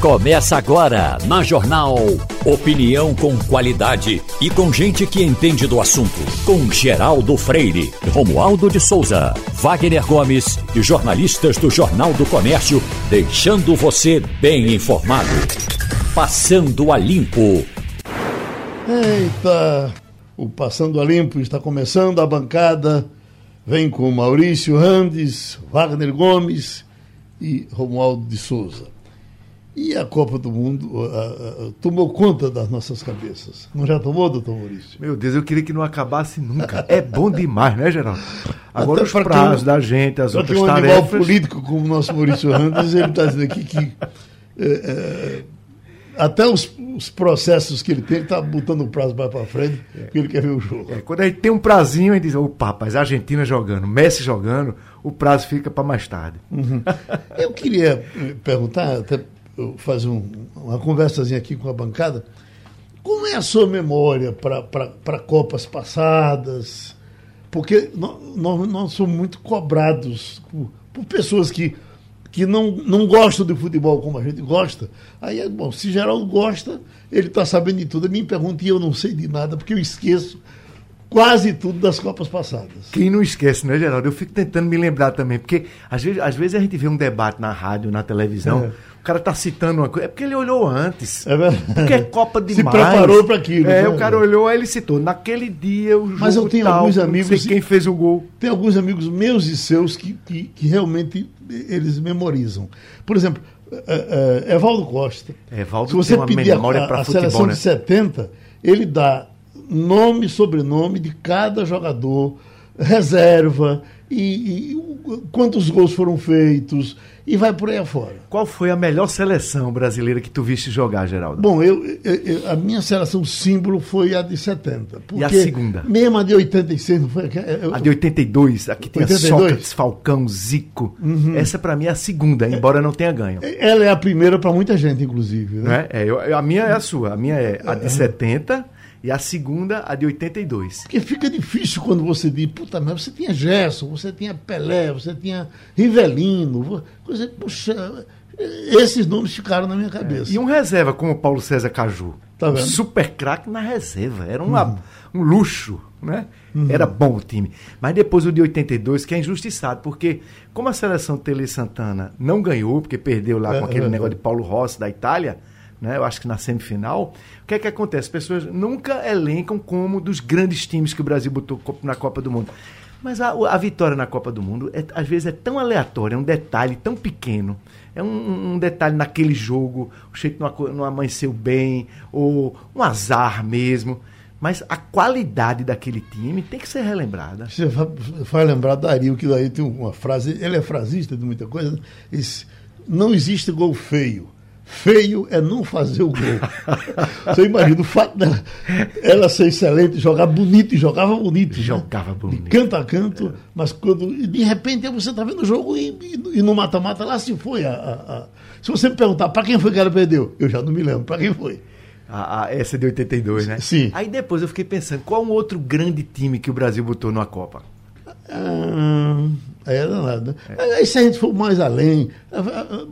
Começa agora na Jornal. Opinião com qualidade e com gente que entende do assunto. Com Geraldo Freire, Romualdo de Souza, Wagner Gomes e jornalistas do Jornal do Comércio, deixando você bem informado. Passando a Limpo. Eita! O Passando a Limpo está começando. A bancada vem com Maurício Randes, Wagner Gomes e Romualdo de Souza. E a Copa do Mundo tomou conta das nossas cabeças. Não já tomou, doutor Maurício? Meu Deus, eu queria que não acabasse nunca. É bom demais, né, Geraldo? Agora Até os prazos da gente, as outras um tarefas... um animal político como o nosso Maurício Randes, ele está dizendo aqui que... É, até os, os, processos que ele tem, ele está botando o prazo mais para frente, é. porque ele quer ver o jogo. É, quando a gente tem um prazinho, a gente diz, opa, rapaz, Argentina jogando, Messi jogando, o prazo fica para mais tarde. Uhum. Eu queria perguntar, até fazer um, uma conversazinha aqui com a bancada. Como é a sua memória para Copas passadas? Porque nós, nós, somos muito cobrados por, por, pessoas que, que não, não gostam de futebol como a gente gosta. Aí, bom, se Geraldo gosta, ele está sabendo de tudo. Ele me pergunta e eu não sei de nada, porque eu esqueço quase tudo das Copas passadas. Quem não esquece, né, Geraldo? Eu fico tentando me lembrar também, porque às vezes, às vezes a gente vê um debate na rádio, na televisão. É o cara tá citando uma coisa. É porque ele olhou antes. É verdade. Porque é Copa demais. Se preparou para aquilo. É, né? o cara olhou, aí ele citou. Naquele dia o jogo Mas eu tenho tal, alguns amigos. Não sei quem fez o gol. Tem alguns amigos meus e seus que, que, que realmente eles memorizam. Por exemplo, é, é, Evaldo Costa. Evaldo Se você pedir memória a, a futebol, seleção né? de 70, ele dá nome e sobrenome de cada jogador, reserva e, e quantos gols foram feitos e vai por aí afora. Qual foi a melhor seleção brasileira que tu viste jogar, Geraldo? Bom, eu, eu a minha seleção símbolo foi a de 70. e a segunda? Mesmo a de 86, não foi? Eu, a de 82, aqui tem 82? Sócrates, Falcão, Zico. Uhum. Essa para mim é a segunda, embora não tenha ganho. Ela é a primeira para muita gente, inclusive. Né? É, é a minha é a sua. A minha é a de 70 e a segunda, a de 82. Porque fica difícil quando você diz, puta merda, você tinha Gerson, você tinha Pelé, você tinha Rivelino, você, puxa, esses nomes ficaram na minha cabeça. É. E um reserva como Paulo César Caju. Tá? Um super craque na reserva. Era uma, uhum. um luxo, né? Uhum. Era bom o time. Mas depois o de 82, que é injustiçado, porque como a seleção Tele Santana não ganhou, porque perdeu lá é, com aquele é, negócio de Paulo Rossi da Itália, né? eu acho que na semifinal, o que é que acontece? As pessoas nunca elencam como dos grandes times que o Brasil botou na Copa do Mundo. Mas a, a vitória na Copa do Mundo, é, às vezes, é tão aleatória, é um detalhe tão pequeno. É um, um detalhe naquele jogo, o jeito não, não amanheceu bem, ou um azar mesmo. Mas a qualidade daquele time tem que ser relembrada. Você vai lembrar Dario, que daí tem uma frase, ele é frasista de muita coisa, diz, não existe gol feio Feio é não fazer o gol. Você imagina o fato dela ela ser excelente, jogar bonito, e jogava bonito. Jogava né? bonito. De canto a canto, é. mas quando. De repente você está vendo o jogo e, e, e no mata-mata lá se foi. A, a, a... Se você me perguntar para quem foi que ela perdeu, eu já não me lembro. Para quem foi? A, a, essa de 82, né? Sim. Aí depois eu fiquei pensando, qual um outro grande time que o Brasil botou numa Copa? Ah, é danado. Né? É. Aí se a gente for mais além,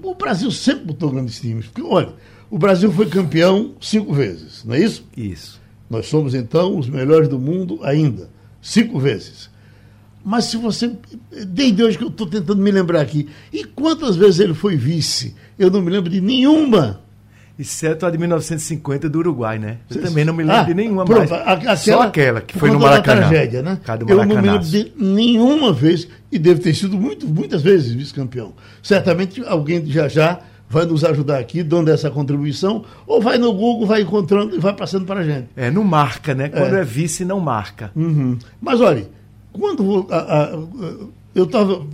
o Brasil sempre botou grandes times. Porque, olha, o Brasil foi campeão cinco vezes, não é isso? Isso. Nós somos, então, os melhores do mundo ainda. Cinco vezes. Mas se você. Desde hoje que eu estou tentando me lembrar aqui. E quantas vezes ele foi vice? Eu não me lembro de nenhuma. Exceto a de 1950 do Uruguai, né? Eu também não me lembro ah, de nenhuma pronto, mais. Aquela, Só aquela que foi no Maracanã. tragédia, né? Eu não me lembro de nenhuma vez, e deve ter sido muito, muitas vezes vice-campeão. Certamente alguém já já vai nos ajudar aqui, dando essa contribuição, ou vai no Google, vai encontrando e vai passando para a gente. É, não marca, né? Quando é, é vice, não marca. Uhum. Mas olha, quando a, a, a, eu tava.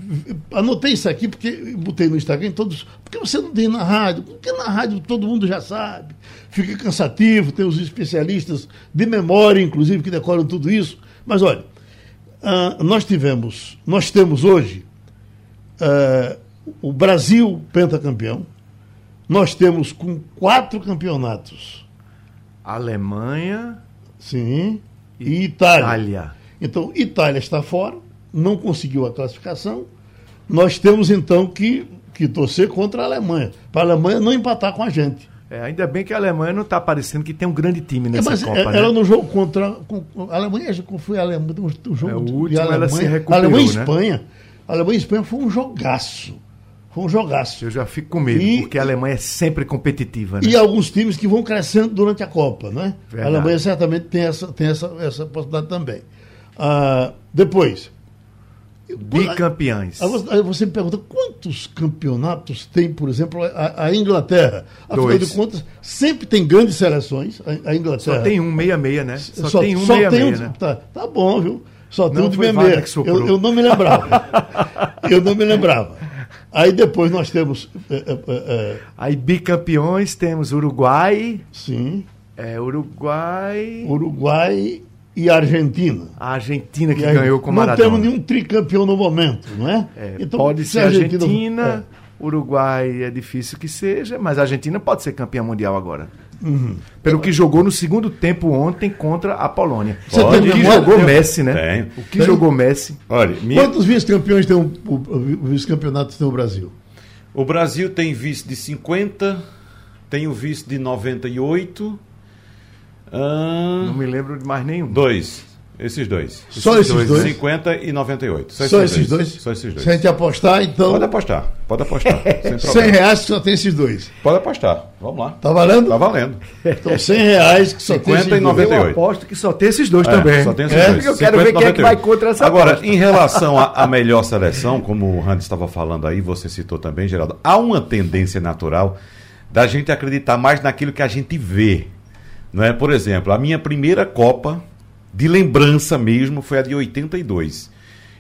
Anotei isso aqui porque botei no Instagram todos. Porque você não tem na rádio? Porque na rádio todo mundo já sabe. Fica cansativo, tem os especialistas de memória, inclusive, que decoram tudo isso. Mas olha, uh, nós tivemos, nós temos hoje uh, o Brasil pentacampeão. Nós temos com quatro campeonatos. Alemanha. Sim. E Itália. Itália. Então, Itália está fora não conseguiu a classificação. Nós temos então que que torcer contra a Alemanha, para a Alemanha não empatar com a gente. É, ainda bem que a Alemanha não está parecendo que tem um grande time nessa é, mas Copa. É, né? Ela no jogo contra. Com, a Alemanha, foi a Alemanha? O jogo é, o último Alemanha, ela se recuperou, Alemanha e né? Espanha. A Alemanha e Espanha foi um jogaço. Foi um jogaço. Eu já fico com medo, E- porque a Alemanha é sempre competitiva. Né? E alguns times que vão crescendo durante a Copa, né? Verdade. A Alemanha certamente tem essa, tem essa, essa possibilidade também. Ah, depois. Bicampeões. Aí você, me pergunta quantos campeonatos tem, por exemplo, a, a Inglaterra? Afinal Dois. de contas, sempre tem grandes seleções, a, a Inglaterra. Só tem um meia-meia, né? Só, tem um só meia-meia, tem um- né? Tá, tá bom, viu? Só tem Não, um de foi meia-meia. Wagner que soprou. Eu, eu não me lembrava. eu não me lembrava. Aí depois nós temos. é, é, é, Aí bicampeões temos Uruguai, sim, é, Uruguai, Uruguai e Argentina. a Argentina que E aí, ganhou com não Maradona. temos nenhum tricampeão no momento, não é? É, Então, pode se ser a Argentina, Uruguai é difícil que seja, mas a Argentina pode ser campeã mundial agora. Uhum. Pelo que jogou no segundo tempo ontem contra a Polônia. Você o tem que memória? jogou Messi, né? Tem. O que Tem. jogou Messi. Olha, minha- Quantos vice-campeões tem o, o, o vice-campeonato tem o Brasil? o Brasil tem vice de 50, tem o vice de 98. Não me lembro de mais nenhum. dois. Esses dois. Só esses dois? 50 e 98. Só esses dois? Só esses dois. Se a gente apostar, então, Pode apostar, pode apostar. sem 100 problema. reais que só tem esses dois. Pode apostar. Vamos lá. Tá valendo? Tá valendo. Então 100 reais que só tem 50 esses e dois. 98. Eu aposto que só tem esses dois É, também. Só tem esses É, dois. eu quero ver 50 quem é que 98. vai contra essa Agora, aposta. em relação à à melhor seleção, como o Randy estava falando aí, você citou também, Geraldo, há uma tendência natural da gente acreditar mais naquilo que a gente vê. Não é? Por exemplo, a minha primeira Copa, de lembrança mesmo, foi a de 82.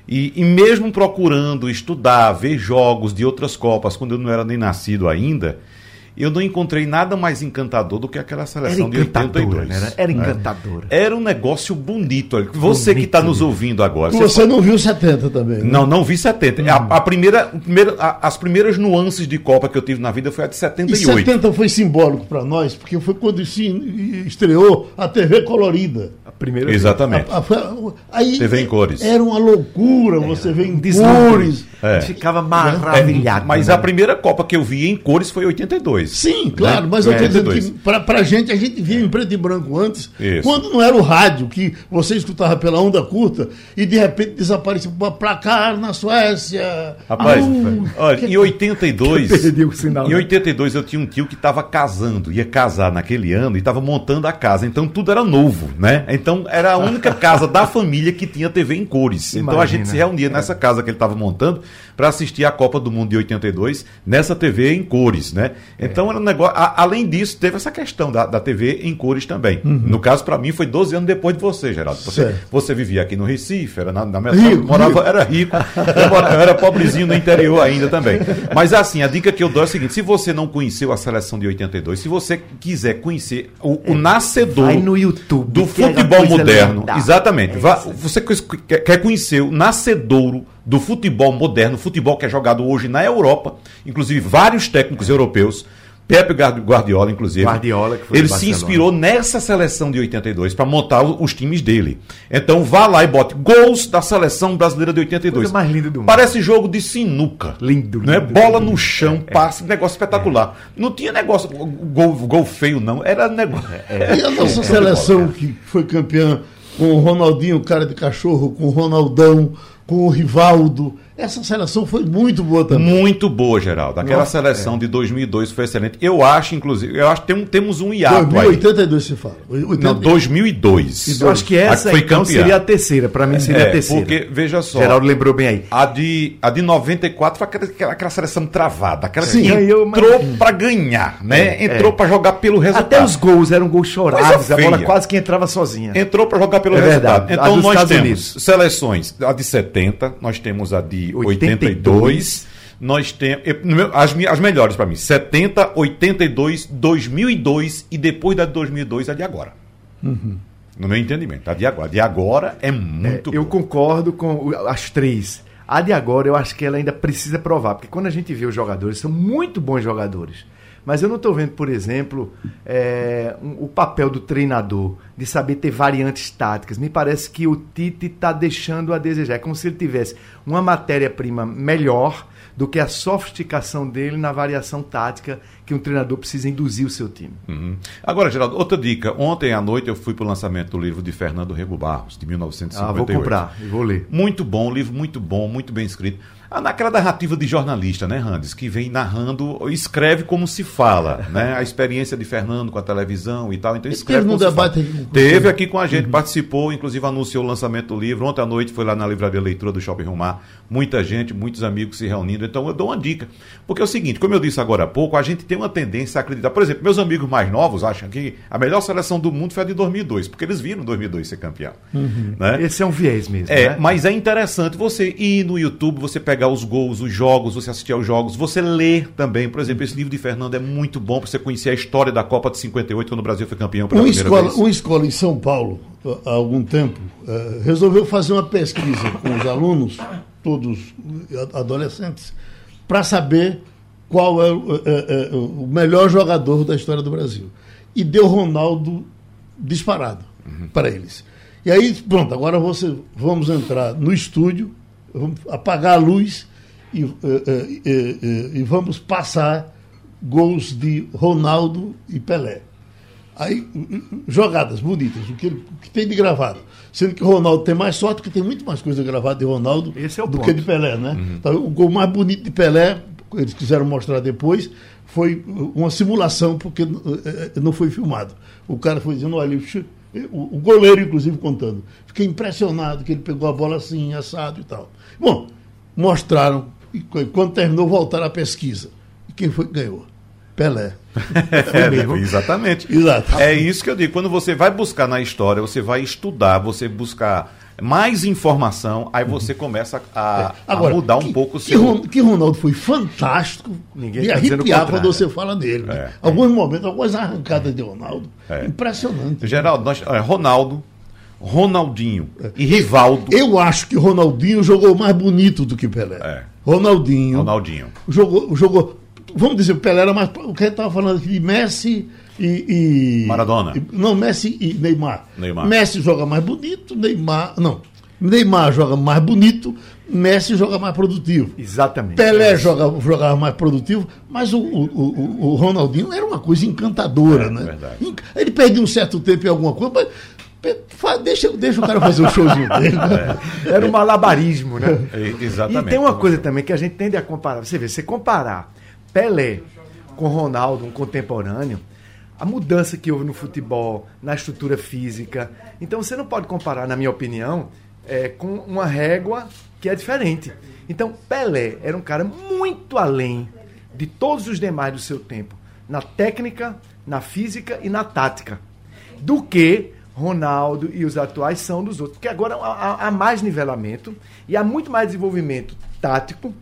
E, e mesmo procurando estudar, ver jogos de outras Copas, quando eu não era nem nascido ainda, eu não encontrei nada mais encantador do que aquela Era seleção de encantadora, 82. né? Era encantadora. Era um negócio bonito. olha. Você que Bonito, está nos ouvindo agora. Que você Você não viu 70 também, né? Não, não vi 70. A, a primeira, o primeiro- a- as primeiras nuances de Copa que eu tive na vida foi a de E 78. 70 foi simbólico para nós, porque foi quando se estreou a TV colorida. A primeira Exatamente. A- aí TV em cores. Era uma loucura você ver em cores. É. Ficava maravilhado. Mas né? a primeira Copa que eu vi em cores foi 82. Sim, claro, Né? mas eu estou dizendo 82. que para a gente, a gente via em preto e branco antes, Isso. quando não era o rádio, que você escutava pela onda curta e de repente desaparecia para placar na Suécia. Rapaz, Au, olha, que- em 82, Perdi o sinal, em né? 82 eu tinha um tio que estava casando, ia casar naquele ano e estava montando a casa, então tudo era novo, né? Então era a única casa da família que tinha TV em cores. Então a Imagina. gente se reunia nessa casa que ele estava montando para assistir a Copa do Mundo de 82 nessa TV em cores, né? Então era um negócio. a- além disso, teve essa questão da, da TV em cores também. No caso, para mim, foi 12 anos depois de você, Geraldo. Você, Certo. você vivia aqui no Recife, era na, na Rico, metade, morava, rico. era rico, eu era pobrezinho no interior ainda também. Mas assim, a dica que eu dou é a seguinte: se você não conheceu a seleção de 82, se você quiser conhecer o, o nascedor Vai no YouTube, do é futebol moderno, exatamente. É Vá- você que- quer quer conhecer o nascedouro do futebol moderno, futebol que é jogado hoje na Europa, inclusive vários técnicos europeus. Pepe Guard- Guardiola, inclusive. Guardiola, que foi ele se inspirou nessa seleção de 82 para montar os times dele. Então vá lá e bote gols da seleção brasileira de 82. Coisa mais linda do mundo. Parece jogo de sinuca. Lindo, né? lindo, Bola lindo. no chão, passe, negócio espetacular. Não tinha negócio gol, gol feio não, era negócio. E a nossa seleção que foi campeã com o Ronaldinho, cara de cachorro, com o Ronaldão, com o Rivaldo. Essa seleção foi muito boa também. Muito boa, Geraldo. Aquela Nossa, seleção de 2002 foi excelente. Eu acho, inclusive, eu acho que tem um- temos um hiato aí. 2082 se fala. 80 Não, 2002. Eu acho que essa A que foi então campeã. seria a terceira. Pra mim seria É, a terceira. porque, veja só. Geraldo lembrou bem aí. A de, a de 94 foi aquela, aquela, aquela seleção travada, aquela Sim, que entrou mas- pra ganhar, né? É, entrou é. pra jogar pelo resultado. Até os gols eram gols chorados. A bola quase que entrava sozinha. Entrou para jogar pelo É resultado. verdade. Então nós Estados temos Unidos. seleções, a de 70, nós temos a de 82, 82. nós temos as, as melhores para mim, 70, 82, 2002 e depois da de 2002 a de agora. No meu entendimento, a de agora. A de agora é muito Eu boa. concordo com as três. A de agora eu acho que ela ainda precisa provar, porque quando a gente vê os jogadores, são muito bons jogadores. Mas eu não estou vendo, por exemplo, é, um- o papel do treinador de saber ter variantes táticas. Me parece que o Tite está deixando a desejar. É como se ele tivesse uma matéria-prima melhor do que a sofisticação dele na variação tática que um treinador precisa induzir o seu time. Uhum. Agora, Geraldo, outra dica. Ontem à noite eu fui para o lançamento do livro de Fernando Rego Barros, de 1958. Ah, vou comprar e vou ler. Muito bom, livro muito bom, muito bem escrito. Ah, naquela narrativa de jornalista, né, Randes? Que vem narrando, escreve como se fala, né? A experiência de Fernando com a televisão e tal. Então escreve Teve um debate aqui Teve aqui com a gente, uhum. participou, inclusive anunciou o lançamento do livro. Ontem à noite foi lá na livraria leitura do Shopping Rumar. Muita gente, muitos amigos se reunindo. Então eu dou uma dica. Porque é o seguinte, como eu disse agora há pouco, a gente tem uma tendência a acreditar. Por exemplo, meus amigos mais novos acham que a melhor seleção do mundo foi a de 2002, porque eles viram 2002 ser campeão. Uhum. Né? Esse é um viés mesmo. É, né? mas é interessante você ir no YouTube, você pegar os gols, os jogos você assistir aos jogos, você lê também. Por exemplo, esse livro de Fernando é muito bom para você conhecer a história da Copa de 58, quando o Brasil foi campeão pela uma primeira escola, vez. Uma escola em São Paulo, há algum tempo, uh, resolveu fazer uma pesquisa com os alunos, todos adolescentes, para saber qual é uh, uh, o melhor jogador da história do Brasil. E deu Ronaldo disparado uhum. para eles. E aí, pronto, agora você, vamos entrar no estúdio, vamos apagar a luz e, uh, uh, e vamos passar gols de Ronaldo e Pelé. Aí, jogadas bonitas, o que, ele, o que tem de gravado. Sendo que o Ronaldo tem mais sorte, porque tem muito mais coisa gravada de Ronaldo é do ponto. que de Pelé, né? Uhum. Então, o gol mais bonito de Pelé, eles quiseram mostrar depois, foi uma simulação, porque não foi filmado. O cara foi dizendo, olha, o, o goleiro, inclusive, contando. Fiquei impressionado que ele pegou a bola assim, assado e tal. Bom, mostraram e quando terminou, voltaram à pesquisa. E quem foi que ganhou? Pelé. é, exatamente. Exato. É isso que eu digo. Quando você vai buscar na história, você vai estudar, você buscar mais informação, aí você uhum. começa a, é. Agora, a mudar um pouco o seu. Que, que Ronaldo foi fantástico. Ninguém e tá arrepiar quando você fala dele. Né? É. Alguns momentos, algumas arrancadas de Ronaldo. É. Impressionante. Geraldo, nós, é, Ronaldo, Ronaldinho é. e Rivaldo. Eu acho que Ronaldinho jogou mais bonito do que Pelé. É. Ronaldinho. Ronaldinho. Jogou, jogou. Vamos dizer, o Pelé era mais. O que a gente estava falando aqui de Messi e. e Maradona. E, não, Messi e Neymar. Neymar. Messi joga mais bonito, Neymar. Não. Neymar joga mais bonito, Messi joga mais produtivo. Exatamente. Pelé é. joga, jogava mais produtivo, mas o, o, o, o Ronaldinho era uma coisa encantadora, é, né? Verdade. Ele perdia um certo tempo em alguma coisa, mas Deixa, deixa o cara fazer o showzinho dele. É. Era um malabarismo, né? É, exatamente. E tem uma coisa também que a gente tende a comparar. Você vê, você comparar Pelé com Ronaldo, um contemporâneo, a mudança que houve no futebol, na estrutura física. Então você não pode comparar, na minha opinião, é, com uma régua que é diferente. Então Pelé era um cara muito além de todos os demais do seu tempo, na técnica, na física e na tática, do que Ronaldo e os atuais são dos outros. Porque agora há, há mais nivelamento e há muito mais desenvolvimento tático,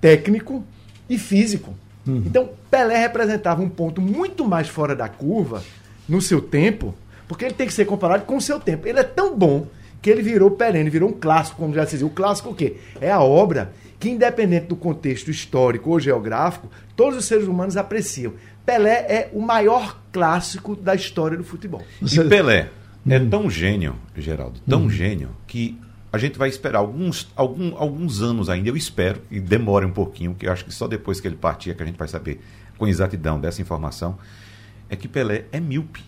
técnico e físico. Uhum. Então, Pelé representava um ponto muito mais fora da curva no seu tempo, porque ele tem que ser comparado com o seu tempo. Ele é tão bom que ele virou perene, virou um clássico, como já se dizia. O clássico o quê? É a obra que, independente do contexto histórico ou geográfico, todos os seres humanos apreciam. Pelé é o maior clássico da história do futebol. E Pelé é hum. tão gênio, Geraldo, tão hum. gênio, que a gente vai esperar alguns, algum, alguns anos ainda, eu espero, e demore um pouquinho, que eu acho que só depois que ele partir é que a gente vai saber com exatidão dessa informação, é que Pelé é míope.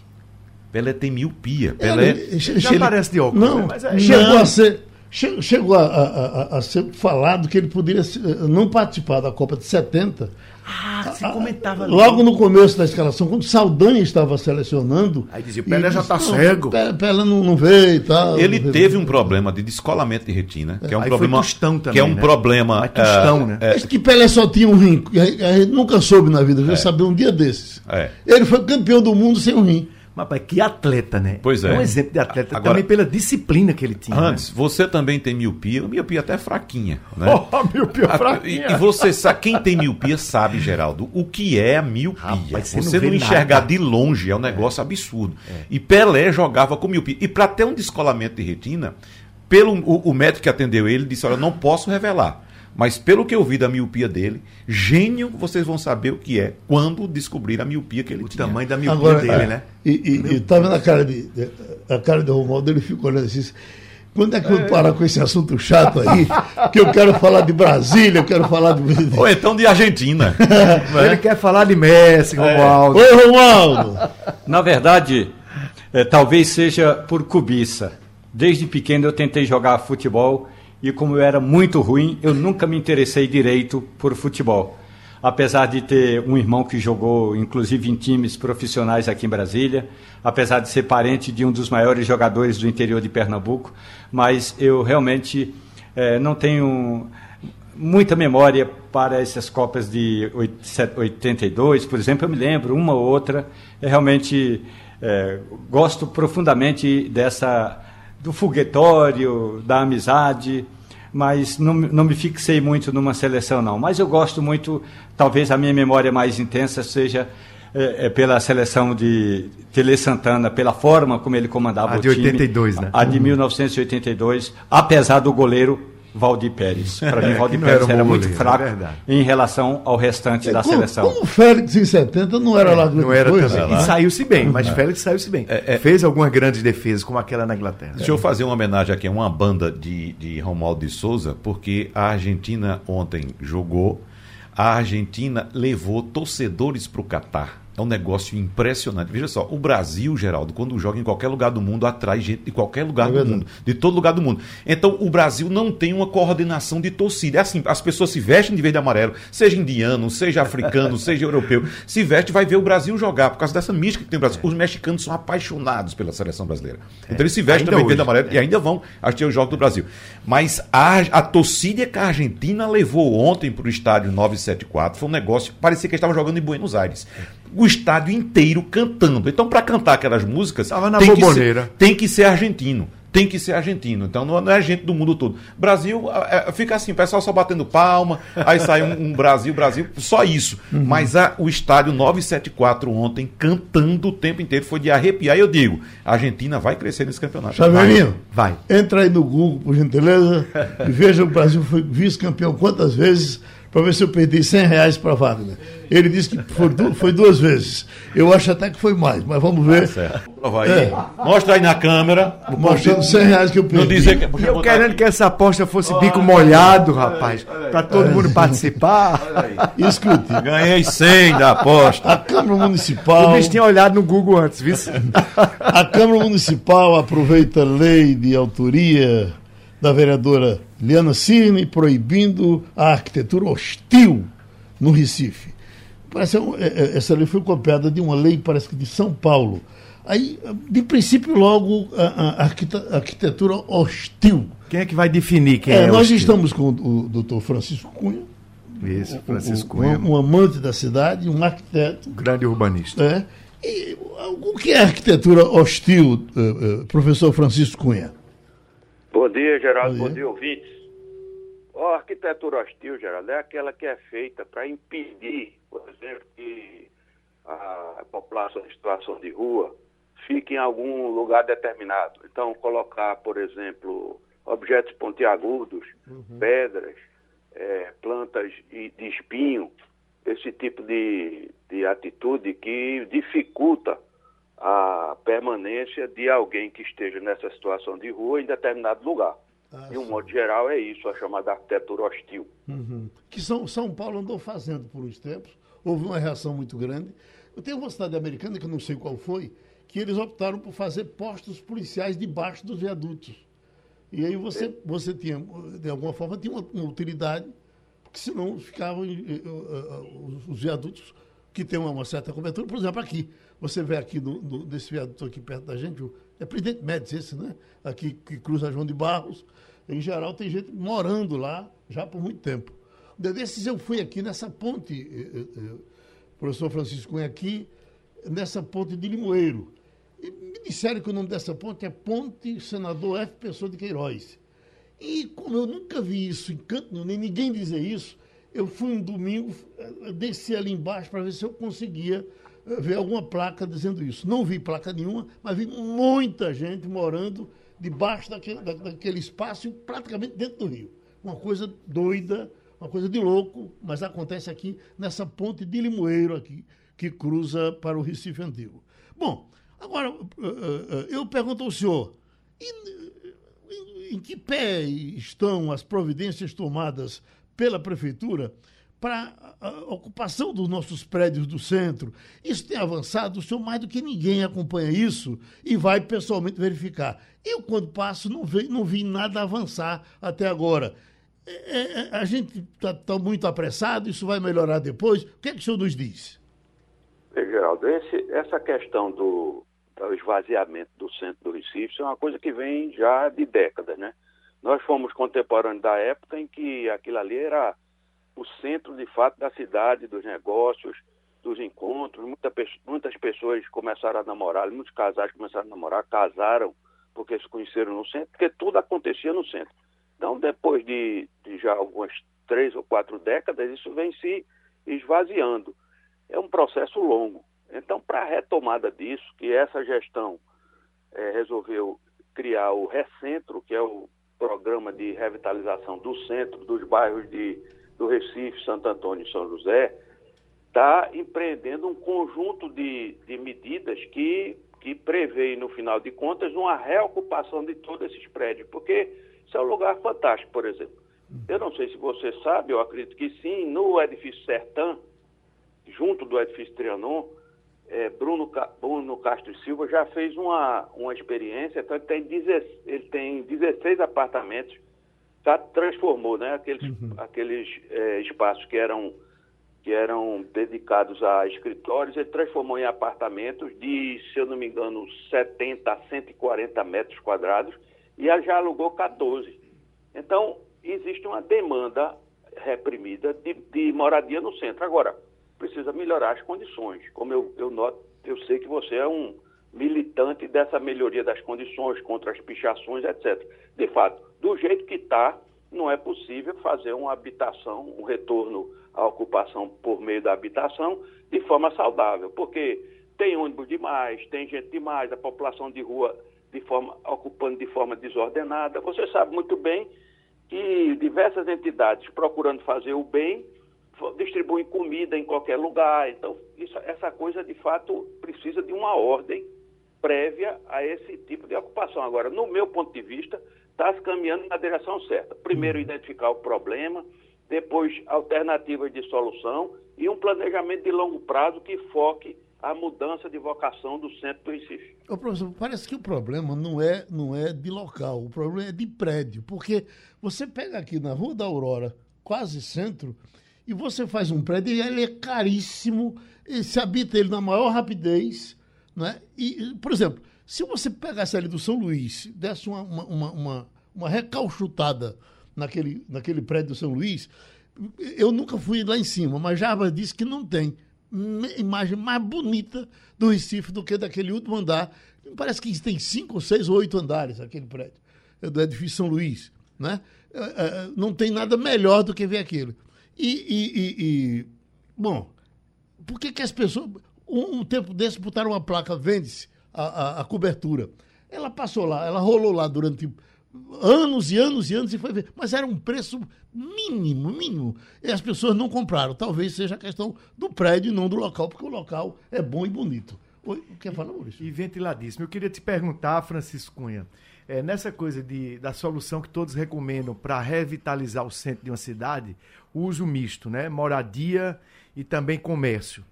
Pelé tem miopia. Pelé. Ele, já ele, parece de óculos, não, né? mas é, chegou não. a ser. Chegou a, a, a, ser falado que ele poderia não participar da Copa de 70 ah, você comentava ali. Logo no começo da escalação, quando Saldanha estava selecionando. Aí dizia, o Pelé já está cego. Pelé, Pelé não, não veio e tal. Ele teve um problema de descolamento de retina, que é um Aí problema. Tostão também, que é um né? problema. Mas tostão, é, né? É, que Pelé só tinha um rim. A gente nunca soube na vida, já é. sabia um dia desses. É. Ele foi campeão do mundo sem um rim. Mas que atleta, né? Pois é. é um exemplo de atleta Agora, também pela disciplina que ele tinha. Antes, né? você também tem miopia, miopia até fraquinha, né? Oh, miopia fraquinha. E, e, você sabe, quem tem miopia sabe, Geraldo, o que é a miopia. Rapaz, você, você não, não enxergar nada. de longe é um negócio é. absurdo. É. E Pelé jogava com miopia. E para ter um descolamento de retina, pelo o, o médico que atendeu ele disse: "Olha, não posso revelar". Mas pelo que eu vi da miopia dele, gênio, vocês vão saber o que é quando descobrir a miopia que ele o tinha. O tamanho da miopia Agora, dele, é, né? E, e, e tava na cara de, de, a cara de Romualdo, ele ficou olhando assim. Quando é que eu parar com esse assunto chato aí? Que eu quero falar de Brasília, eu quero falar de. Ou então de Argentina. Ele quer falar de Messi, é. Romualdo. Oi, Romualdo! Na verdade, é, talvez seja por cobiça. Desde pequeno eu tentei jogar futebol e, como eu era muito ruim, eu nunca me interessei direito por futebol. Apesar de ter um irmão que jogou, inclusive, em times profissionais aqui em Brasília, apesar de ser parente de um dos maiores jogadores do interior de Pernambuco, mas eu realmente é, não tenho muita memória para essas Copas de 82, por exemplo, eu me lembro uma ou outra, eu realmente é, gosto profundamente dessa do foguetório, da amizade, mas não, não me fixei muito numa seleção, não. Mas eu gosto muito, talvez a minha memória mais intensa seja é, é pela seleção de Tele Santana, pela forma como ele comandava a o de time. 82, né? A de 1982, apesar do goleiro Valdir Pérez. Para mim, Valdir Pérez era, era muito goleiro, fraco é em relação ao restante é, da como, seleção. Como o Félix em 70 não era é, lá do Não era coisa, também. E saiu-se bem, mas Félix saiu-se bem. É, é, Fez algumas grandes defesas, como aquela na Inglaterra. Deixa eu fazer uma homenagem aqui a uma banda de, de Romualdo de Souza, porque a Argentina ontem jogou, a Argentina levou torcedores para o Catar. É um negócio impressionante. Veja só, o Brasil, Geraldo, quando joga em qualquer lugar do mundo, atrai gente de qualquer lugar é do mundo, de todo lugar do mundo. Então, o Brasil não tem uma coordenação de torcida. É assim, as pessoas se vestem de verde e amarelo, seja indiano, seja africano, seja europeu, se veste vai ver o Brasil jogar, por causa dessa mística que tem o Brasil. Os mexicanos são apaixonados pela seleção brasileira. É. Então, eles se vestem ainda também de verde e amarelo é. e ainda vão assistir o jogo do Brasil. Mas a, a torcida que a Argentina levou ontem para o estádio 974 foi um negócio, parecia que eles estavam jogando em Buenos Aires o estádio inteiro cantando. Então, para cantar aquelas músicas, tem que, ser, tem que ser argentino tem que ser argentino. Então não é gente do mundo todo. Brasil é, fica assim, o pessoal só batendo palma, aí sai um, um Brasil, Brasil, só isso. Uhum. Mas a, o estádio 974 ontem cantando o tempo inteiro foi de arrepiar. E eu digo, a Argentina vai crescer nesse campeonato. Chaveirinho, vai. vai. Entra aí no Google, por gentileza, e veja o Brasil foi vice-campeão quantas vezes para ver se eu perdi 100 reais para Wagner. Ele disse que foi, foi, duas vezes. Eu acho até que foi mais, mas vamos ver. Ah. É. Mostra aí na câmera. Mostrando 100 reais que eu perdi. Não dizer que, eu querendo aqui. que essa aposta fosse bico molhado, rapaz, para todo mundo participar. Escute. Ganhei 100 da aposta. A Câmara Municipal. O bicho tinha olhado no Google antes, viu? a Câmara Municipal aproveita a lei de autoria da vereadora Liana Cirne proibindo a arquitetura hostil no Recife. Parece, é, é, essa lei foi copiada de uma lei, parece que de São Paulo. Aí, de princípio, logo, a, a arquitetura hostil. Quem é que vai definir quem é, é Nós hostil? estamos com o doutor Francisco Cunha. Isso, Francisco Cunha. Um, um, amante da cidade, um arquiteto. Grande urbanista. É. E o que é arquitetura hostil, eh, eh, professor Francisco Cunha? Bom dia, Geraldo. Bom dia, Bom dia ouvintes. a arquitetura hostil, Geraldo, é aquela que é feita para impedir, por exemplo, que a população em situação de rua fique em algum lugar determinado. Então, colocar, por exemplo, objetos pontiagudos, uhum. pedras, é, plantas de espinho, esse tipo de, de atitude que dificulta a permanência de alguém que esteja nessa situação de rua em determinado lugar. Ah, de um sim. modo geral, é isso, a chamada arquitetura hostil. Uhum. Que São, São Paulo andou fazendo por uns tempos, houve uma reação muito grande. Eu tenho uma cidade americana, que eu não sei qual foi, que eles optaram por fazer postos policiais debaixo dos viadutos. E aí você, é. você tinha, de alguma forma, tinha uma, uma utilidade, porque senão ficavam uh, uh, uh, os viadutos que têm uma, uma certa cobertura. Por exemplo, aqui, você vê aqui no, no, desse viaduto aqui perto da gente, é Presidente Médici esse, né? Aqui que cruza João de Barros. Em geral, tem gente morando lá já por muito tempo. Desses eu fui aqui nessa ponte, eh, eh, eh, professor Francisco Cunha, aqui, nessa ponte de Limoeiro. E me disseram que o nome dessa ponte é Ponte Senador F. Pessoa de Queiroz. E como eu nunca vi isso em canto nem ninguém dizer isso, eu fui um domingo, desci ali embaixo para ver se eu conseguia ver alguma placa dizendo isso. Não vi placa nenhuma, mas vi muita gente morando debaixo daquele, daquele espaço, praticamente dentro do rio. Uma coisa doida, uma coisa de louco, mas acontece aqui nessa ponte de Limoeiro aqui, que cruza para o Recife Antigo. Bom, agora eh, eh, eu pergunto ao senhor, em que pé estão as providências tomadas pela prefeitura para a ocupação dos nossos prédios do centro. Isso tem avançado, o senhor mais do que ninguém acompanha isso e vai pessoalmente verificar. Eu, quando passo, não vi, não vi nada avançar até agora. É, é, a gente está tá muito apressado, isso vai melhorar depois. O que é que o senhor nos diz? Geraldo, esse, essa questão do, do esvaziamento do centro do Recife é uma coisa que vem já de décadas, né? Nós fomos contemporâneos da época em que aquilo ali era o centro, de fato, da cidade, dos negócios, dos encontros. Muita, muitas pessoas começaram a namorar, muitos casais começaram a namorar, casaram porque se conheceram no centro, porque tudo acontecia no centro. Então, depois de, de já algumas três ou quatro décadas, isso vem se esvaziando. É um processo longo. Então, para a retomada disso, que essa gestão é, resolveu criar o Recentro, que é o programa de revitalização do centro, dos bairros de do Recife, Santo Antônio e São José, está empreendendo um conjunto de, de medidas que, que prevê, no final de contas, uma reocupação de todos esses prédios, porque isso é um lugar fantástico, por exemplo. Eu não sei se você sabe, eu acredito que sim, no edifício Sertã, junto do edifício Trianon, é, Bruno, Bruno Castro Silva já fez uma, uma experiência, então ele tem, 16, ele tem 16 apartamentos tá, transformou né, aqueles, uhum. aqueles é, espaços que eram, que eram dedicados a escritórios, ele transformou em apartamentos de, se eu não me engano, 70 a 140 metros quadrados e já alugou 14. Então, existe uma demanda reprimida de, de moradia no centro. Agora, precisa melhorar as condições. Como eu, eu noto, eu sei que você é um militante dessa melhoria das condições, contra as pichações, etc. De fato, do jeito que está, não é possível fazer uma habitação, um retorno à ocupação por meio da habitação de forma saudável, porque tem ônibus demais, tem gente demais, a população de rua de forma, ocupando de forma desordenada. Você sabe muito bem que diversas entidades procurando fazer o bem distribuem comida em qualquer lugar. Então, isso, essa coisa de fato precisa de uma ordem prévia a esse tipo de ocupação. Agora, no meu ponto de vista, está se caminhando na direção certa. Primeiro, identificar o problema, depois, alternativas de solução e um planejamento de longo prazo que foque a mudança de vocação do centro do Recife. Ô, professor, parece que o problema não é, não é de local, o problema é de prédio, porque você pega aqui na Rua da Aurora, quase centro, e você faz um prédio e ele é caríssimo, e se habita ele na maior rapidez, né? E, por exemplo, se você pegasse ali do São Luís, desse uma, uma, uma, uma recalchutada naquele, naquele prédio do São Luís, eu nunca fui lá em cima, mas Java disse que não tem imagem mais bonita do Recife do que daquele último andar. Parece que tem cinco, seis ou oito andares aquele prédio, é do edifício São Luís. Né? É, é, não tem nada melhor do que ver aquilo. E, e, e, e bom, por que, que as pessoas um, um tempo desse botaram uma placa, vende-se a, a, cobertura. Ela passou lá, ela rolou lá durante anos e anos e anos e foi ver. Mas era um preço mínimo, mínimo. E as pessoas não compraram. Talvez seja a questão do prédio e não do local, porque o local é bom e bonito. Oi, quer falar, Maurício? E ventiladíssimo. Eu queria te perguntar, Francisco Cunha, é, nessa coisa de, da solução que todos recomendam para revitalizar o centro de uma cidade, o uso misto, né? Moradia e também comércio.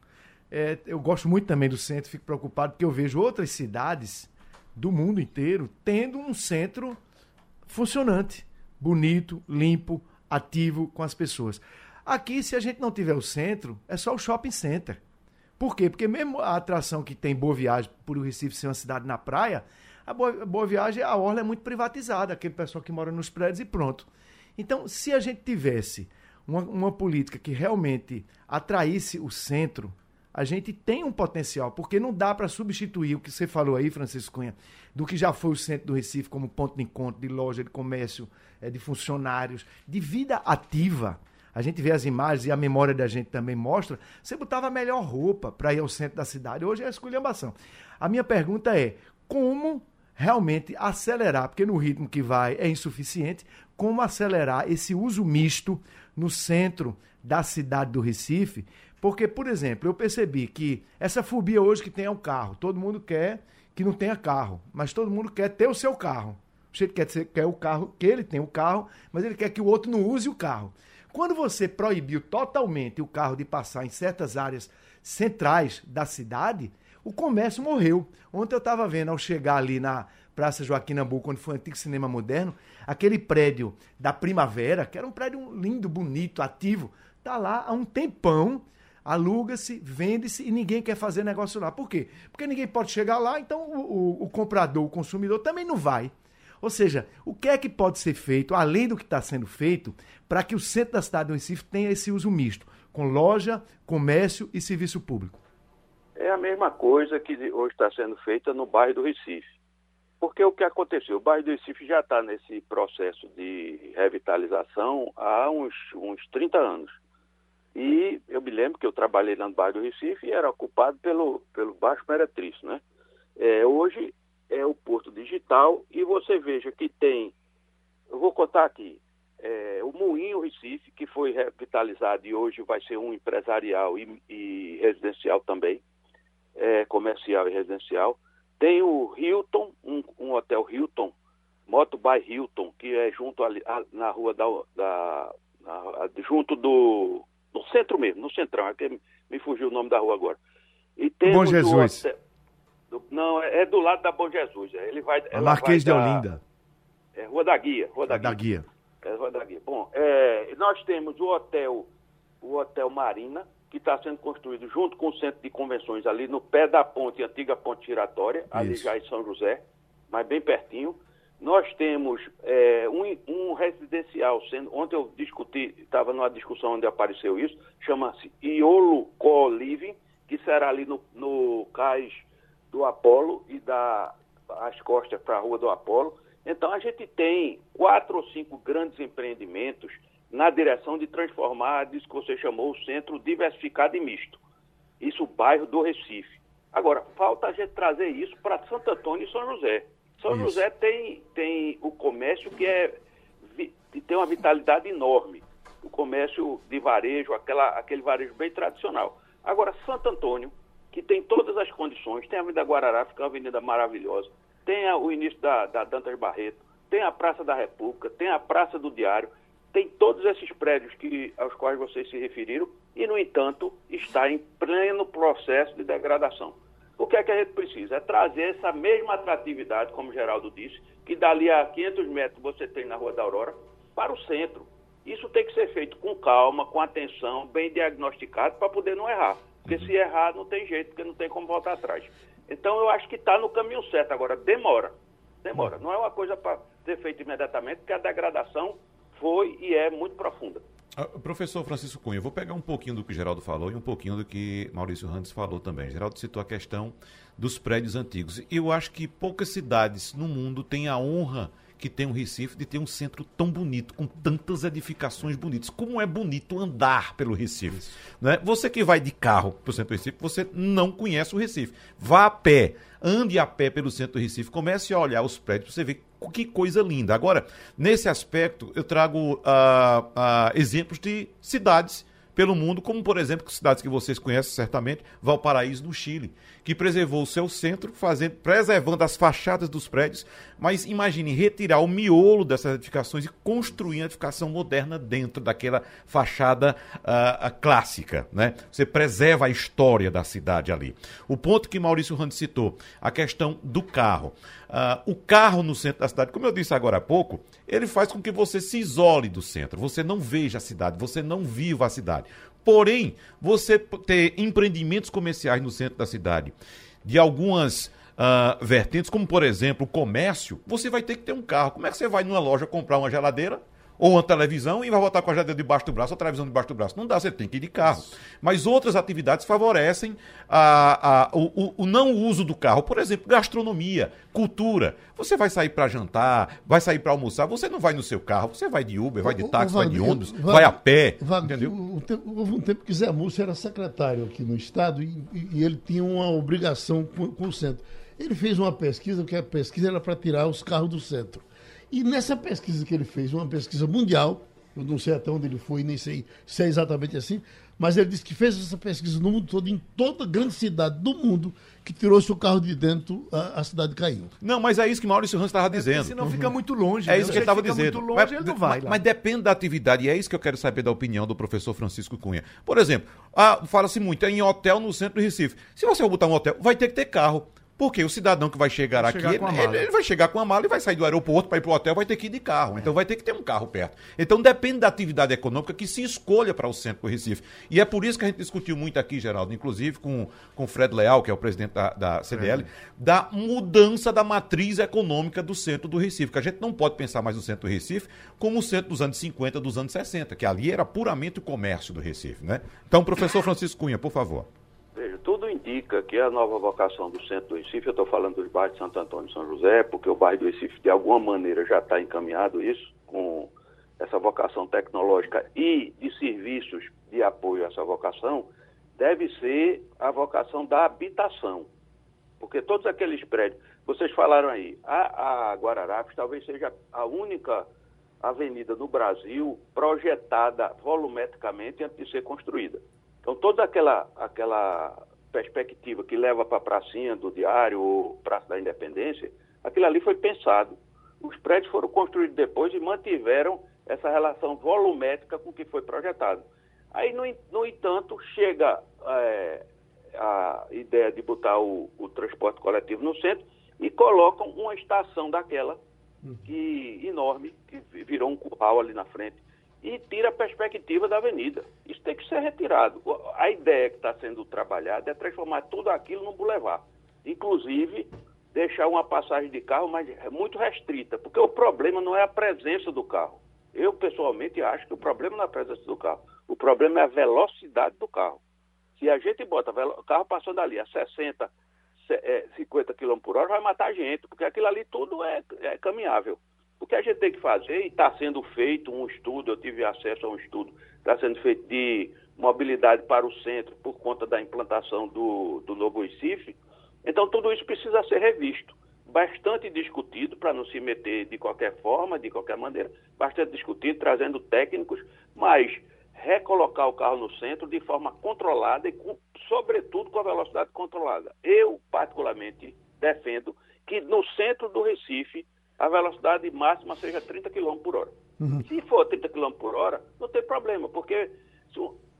É, eu gosto muito também do centro, fico preocupado porque eu vejo outras cidades do mundo inteiro tendo um centro funcionante, bonito, limpo, ativo com as pessoas. Aqui, se a gente não tiver o centro, é só o shopping center. Por quê? Porque mesmo a atração que tem Boa Viagem, por o Recife ser uma cidade na praia, a Boa, Boa Viagem, a orla é muito privatizada, aquele pessoal que mora nos prédios e pronto. Então, se a gente tivesse uma, uma política que realmente atraísse o centro, a gente tem um potencial, porque não dá para substituir o que você falou aí, Francisco Cunha, do que já foi o centro do Recife como ponto de encontro, de loja, de comércio, é, de funcionários, de vida ativa. A gente vê as imagens e a memória da gente também mostra. Você botava a melhor roupa para ir ao centro da cidade. Hoje é a esculhambação. A minha pergunta é: como realmente acelerar, porque no ritmo que vai é insuficiente, como acelerar esse uso misto no centro da cidade do Recife porque, por exemplo, eu percebi que essa fobia hoje que tem é o carro. Todo mundo quer que não tenha carro, mas todo mundo quer ter o seu carro. O sujeito quer, quer o carro, que ele tem o carro, mas ele quer que o outro não use o carro. Quando você proibiu totalmente o carro de passar em certas áreas centrais da cidade, o comércio morreu. Ontem eu estava vendo, ao chegar ali na Praça Joaquim Nabuco, onde foi o antigo cinema moderno, aquele prédio da Primavera, que era um prédio lindo, bonito, ativo, tá lá há um tempão, aluga-se, vende-se e ninguém quer fazer negócio lá. Por quê? Porque ninguém pode chegar lá, então o, o, o comprador, o consumidor também não vai. Ou seja, o que é que pode ser feito, além do que está sendo feito, para que o centro da cidade do Recife tenha esse uso misto, com loja, comércio e serviço público? É a mesma coisa que hoje está sendo feita no bairro do Recife. Porque o que aconteceu? O bairro do Recife já está nesse processo de revitalização há uns, uns 30 anos. E eu me lembro que eu trabalhei lá no bairro do Recife e era ocupado pelo, pelo Baixo Meretriz, né? É, hoje é o Porto Digital e você veja que tem, eu vou contar aqui, é, o Moinho Recife, que foi revitalizado e hoje vai ser um empresarial e, e residencial também, é, comercial e residencial. Tem o Hilton, um, um hotel Hilton, Moto by Hilton, que é junto ali, na rua da, da na, junto do no centro mesmo, no centrão, é que me fugiu o nome da rua agora. E Bom Jesus. Hotel, não, é, é, do lado da Bom Jesus. É, ele vai. Marquês vai de da, Olinda. É Rua da Guia. Rua da, da Guia. É Rua da Guia. Bom, é, nós temos o hotel, o Hotel Marina, que está sendo construído junto com o centro de convenções ali no pé da ponte, antiga ponte giratória, Isso. ali já em São José, mas bem pertinho. Nós temos é, um, um, residencial, sendo, ontem eu discuti, estava numa discussão onde apareceu isso, chama-se Iolo Co-Living, que será ali no, no cais do Apolo e da as costas para a Rua do Apolo. Então a gente tem quatro ou cinco grandes empreendimentos na direção de transformar isso que você chamou o centro diversificado e misto. Isso o bairro do Recife. Agora, falta a gente trazer isso para Santo Antônio e São José. São isso. José tem, tem o comércio que é que tem uma vitalidade enorme. O comércio de varejo, aquela, aquele varejo bem tradicional. Agora, Santo Antônio, que tem todas as condições, tem a Avenida Guarará, que é uma avenida maravilhosa, tem a, o início da, da Dantas Barreto, tem a Praça da República, tem a Praça do Diário, tem todos esses prédios que, aos quais vocês se referiram e, no entanto, está em pleno processo de degradação. O que é que a gente precisa? É trazer essa mesma atratividade, como o Geraldo disse, que dali a 500 metros você tem na Rua da Aurora, para o centro. Isso tem que ser feito com calma, com atenção, bem diagnosticado, para poder não errar. Porque se errar, não tem jeito, porque não tem como voltar atrás. Então, eu acho que está no caminho certo. Agora, demora. Demora. Não é uma coisa para ser feita imediatamente, porque a degradação foi e é muito profunda. Uh, professor Francisco Cunha, eu vou pegar um pouquinho do que o Geraldo falou e um pouquinho do que Maurício Randes falou também. Geraldo citou a questão dos prédios antigos. Eu acho que poucas cidades no mundo têm a honra que tem o Recife de ter um centro tão bonito, com tantas edificações bonitas. Como é bonito andar pelo Recife. Né? Você que vai de carro para o centro do Recife, você não conhece o Recife. Vá a pé, ande a pé pelo centro do Recife, comece a olhar os prédios, você vê que coisa linda. Agora, nesse aspecto, eu trago uh, uh, exemplos de cidades pelo mundo, como por exemplo cidades que vocês conhecem certamente, Valparaíso no Chile, que preservou o seu centro, fazendo, preservando as fachadas dos prédios, mas imagine retirar o miolo dessas edificações e construir uma edificação moderna dentro daquela fachada uh, clássica, né? Você preserva a história da cidade ali. O ponto que Maurício Rand citou, a questão do carro. Uh, o carro no centro da cidade, como eu disse agora há pouco, ele faz com que você se isole do centro, você não veja a cidade, você não viva a cidade. Porém, você ter empreendimentos comerciais no centro da cidade, de algumas uh, vertentes, como por exemplo o comércio, você vai ter que ter um carro. Como é que você vai numa loja comprar uma geladeira? Ou uma televisão e vai voltar com a geladeira debaixo do braço, ou a televisão debaixo do braço. Não dá, você tem que ir de carro. Mas outras atividades favorecem a, a, o, o, não uso do carro. Por exemplo, gastronomia, cultura. Você vai sair para jantar, vai sair para almoçar, você não vai no seu carro, você vai de Uber, vai de táxi, vai de ônibus, vai a pé. entendeu? houve um tempo que Zé Múcio era secretário aqui no Estado e, e ele tinha uma obrigação com, com o centro. Ele fez uma pesquisa, que a pesquisa era para tirar os carros do centro. E nessa pesquisa que ele fez, uma pesquisa mundial, eu não sei até onde ele foi, nem sei se é exatamente assim, mas ele disse que fez essa pesquisa no mundo todo, em toda grande cidade do mundo, que tirou seu carro de dentro, a, a cidade caiu. Não, mas é isso que Maurício Hans estava dizendo. É, senão uhum. fica muito longe. É né? isso que ele estava dizendo. Muito longe, mas, ele não vai mas, mas, depende da atividade, e é isso que eu quero saber da opinião do professor Francisco Cunha. Por exemplo, ah, fala-se muito, é em hotel no centro do Recife. Se você for botar um hotel, vai ter que ter carro. Porque o cidadão que vai chegar vai aqui, chegar ele, ele, vai chegar com a mala e vai sair do aeroporto para ir para o hotel, vai ter que ir de carro. É. Então vai ter que ter um carro perto. Então depende da atividade econômica que se escolha para o centro do Recife. E é por isso que a gente discutiu muito aqui, Geraldo, inclusive com, com o Fred Leal, que é o presidente da, da CDL, é. da mudança da matriz econômica do centro do Recife. Que a gente não pode pensar mais no centro do Recife como o centro dos anos 50, dos anos 60, que ali era puramente o comércio do Recife. Né? Então, professor Francisco Cunha, por favor. Veja, tudo indica que a nova vocação do centro do Recife, eu estou falando dos bairros de Santo Antônio e São José, porque o bairro do Recife, de alguma maneira, já está encaminhado isso, com essa vocação tecnológica e de serviços de apoio a essa vocação, deve ser a vocação da habitação. Porque todos aqueles prédios, vocês falaram aí, a, a Guararapes talvez seja a única avenida no Brasil projetada volumetricamente antes de ser construída. Então, toda aquela, aquela perspectiva que leva para a pracinha do Diário ou Praça da Independência, aquilo ali foi pensado. Os prédios foram construídos depois e mantiveram essa relação volumétrica com o que foi projetado. Aí, no, no entanto, chega é, a ideia de botar o, o, transporte coletivo no centro e colocam uma estação daquela que, enorme, que virou um curral ali na frente e tira a perspectiva da avenida. Isso tem que ser retirado. A ideia que está sendo trabalhada é transformar tudo aquilo num bulevar. Inclusive, deixar uma passagem de carro mas é muito restrita, porque o problema não é a presença do carro. Eu, pessoalmente, acho que o problema não é a presença do carro. O problema é a velocidade do carro. Se a gente bota o carro passando ali a 60, 50 km por hora, vai matar a gente, porque aquilo ali tudo é, é caminhável. O que a gente tem que fazer, e está sendo feito um estudo, eu tive acesso a um estudo, está sendo feito de mobilidade para o centro por conta da implantação do, do novo Recife. Então, tudo isso precisa ser revisto. Bastante discutido, para não se meter de qualquer forma, de qualquer maneira, bastante discutido, trazendo técnicos, mas recolocar o carro no centro de forma controlada e, com, sobretudo, com a velocidade controlada. Eu, particularmente, defendo que no centro do Recife a velocidade máxima seja 30 km por hora. Uhum. Se for 30 km por hora, não tem problema, porque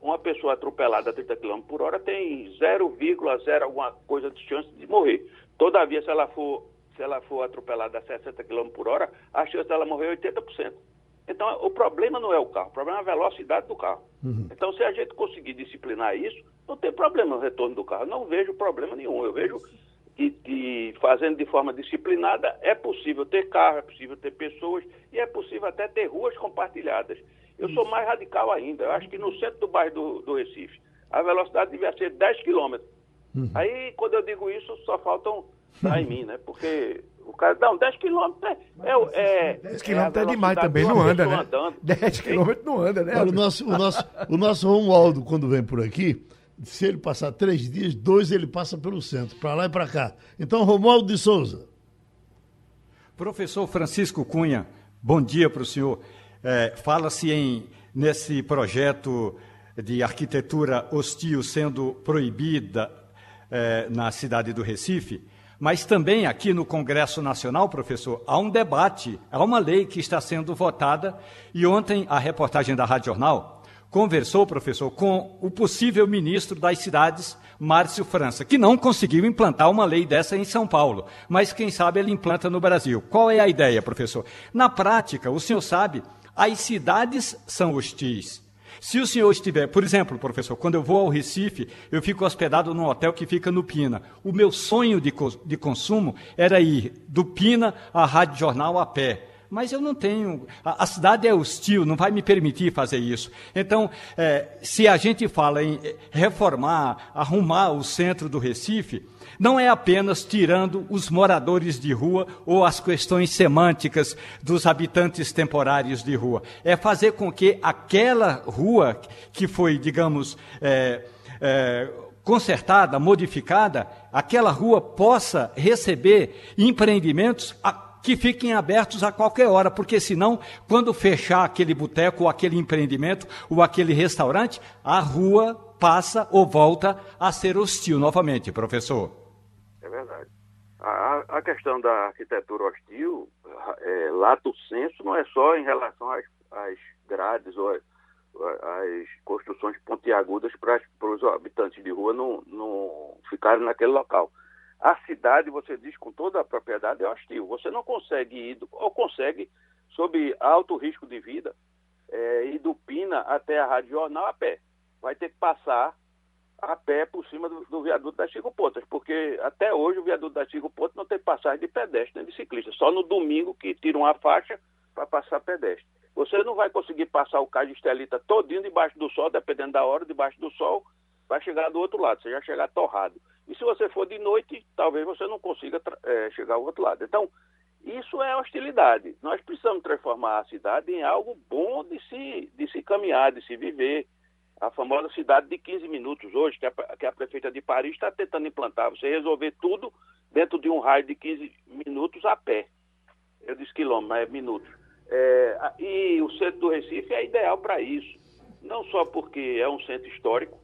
uma pessoa atropelada a 30 km por hora tem 0,0 alguma coisa de chance de morrer. Todavia, se ela for, se ela for atropelada a 60 km por hora, a chance dela morrer é 80%. Então, o problema não é o carro, o problema é a velocidade do carro. Uhum. Então, se a gente conseguir disciplinar isso, não tem problema no retorno do carro. Não vejo problema nenhum. Eu vejo e, e, fazendo de forma disciplinada, é possível ter carro, é possível ter pessoas e é possível até ter ruas compartilhadas. Eu sou mais radical ainda. Eu acho que no centro do bairro do, do Recife, a velocidade devia ser 10 km. Uhum. Aí, quando eu digo isso, só faltam dar em mim, né? Porque o cara, não, 10 km é. é, é 10 km é, é demais também, não anda, né? Andando. 10 km não anda, né? Olha, o nosso, o nosso, o nosso Romualdo, quando vem por aqui, se ele passar três dias, dois ele passa pelo centro, para lá e para cá. Então, Romualdo de Souza. Professor Francisco Cunha, bom dia para o senhor. É, Fala-se em nesse projeto de arquitetura hostil sendo proibida é, na cidade do Recife, mas também aqui no Congresso Nacional, professor, há um debate, há uma lei que está sendo votada, e ontem a reportagem da Rádio Jornal conversou, professor, com o possível ministro das cidades, Márcio França, que não conseguiu implantar uma lei dessa em São Paulo, mas quem sabe ele implanta no Brasil. Qual é a ideia, professor? Na prática, o senhor sabe, as cidades são hostis. Se o senhor estiver, por exemplo, professor, quando eu vou ao Recife, eu fico hospedado num hotel que fica no Pina. O meu sonho de, de consumo era ir do Pina à Rádio Jornal a pé mas eu não tenho. A, a, cidade é hostil, não vai me permitir fazer isso. Então, é, se a gente fala em reformar, arrumar o centro do Recife, não é apenas tirando os moradores de rua ou as questões semânticas dos habitantes temporários de rua. É fazer com que aquela rua que foi, digamos, é, é, consertada, modificada, aquela rua possa receber empreendimentos que fiquem abertos a qualquer hora, porque senão, quando fechar aquele boteco, ou aquele empreendimento, ou aquele restaurante, a rua passa ou volta a ser hostil novamente, professor. É verdade. A, a questão da arquitetura hostil, é, lato senso, não é só em relação às, às grades ou as construções pontiagudas para os habitantes de rua não, não ficarem naquele local. A cidade, você diz com toda a propriedade, é hostil. Você não consegue ir, ou consegue, sob alto risco de vida, é, ir do Pina até a Rádio Jornal a pé. Vai ter que passar a pé por cima do, do viaduto das Chico Pontas, porque até hoje o viaduto das Chico Pontas não tem passagem de pedestre nem de ciclista. Só no domingo que tiram a faixa para passar pedestre. Você não vai conseguir passar o cais de estelita todinho debaixo do sol, dependendo da hora, debaixo do sol, vai chegar do outro lado, você já chegar torrado. E se você for de noite, talvez você não consiga é, chegar ao outro lado. Então, isso é hostilidade. Nós precisamos transformar a cidade em algo bom de se, de se caminhar, de se viver. A famosa cidade de 15 minutos hoje, que a, que a prefeita de Paris está tentando implantar. Você resolver tudo dentro de um raio de 15 minutos a pé. Eu disse quilômetros, mas é minutos. É, e o centro do Recife é ideal para isso. Não só porque é um centro histórico.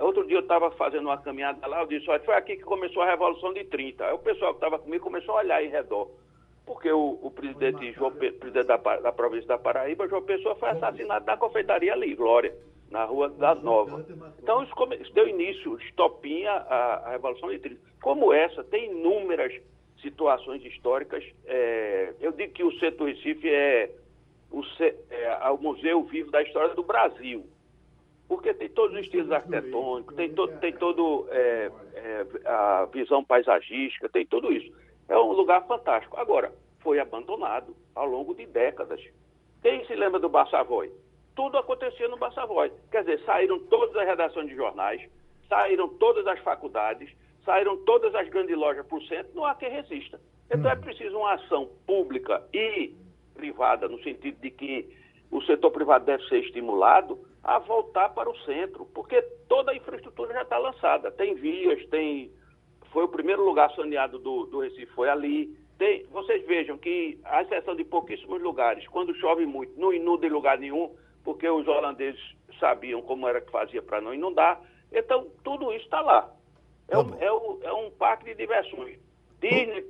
Outro dia eu estava fazendo uma caminhada lá, eu disse, olha, foi aqui que começou a Revolução de 30. Aí o pessoal que estava comigo começou a olhar em redor. Porque o, o presidente, João, presidente da, da província da Paraíba, João Pessoa, foi assassinado na confeitaria ali, Glória, na rua da Nova. Então isso, come, isso deu início, estopinha a, a Revolução de 30. Como essa, tem inúmeras situações históricas. É, eu digo que o Centro Recife é o, é o museu vivo da história do Brasil, porque tem todos os estilos arquitetônicos, tem todo, tem todo é, é, a visão paisagística, tem tudo isso. É um lugar fantástico. Agora, foi abandonado ao longo de décadas. Quem se lembra do Bassavoy? Tudo acontecia no Bassavoy. Quer dizer, saíram todas as redações de jornais, saíram todas as faculdades, saíram todas as grandes lojas por cento, não há quem resista. Então é uhum. preciso uma ação pública e privada, no sentido de que o setor privado deve ser estimulado a voltar para o centro, porque toda a infraestrutura já está lançada. Tem vias, tem. Foi o primeiro lugar saneado do, do Recife, foi ali. Tem... Vocês vejam que, à exceção de pouquíssimos lugares, quando chove muito, não inunda em lugar nenhum, porque os holandeses sabiam como era que fazia para não inundar. Então, tudo isso está lá. É, tá um, é, um, é um parque de diversões. Disney,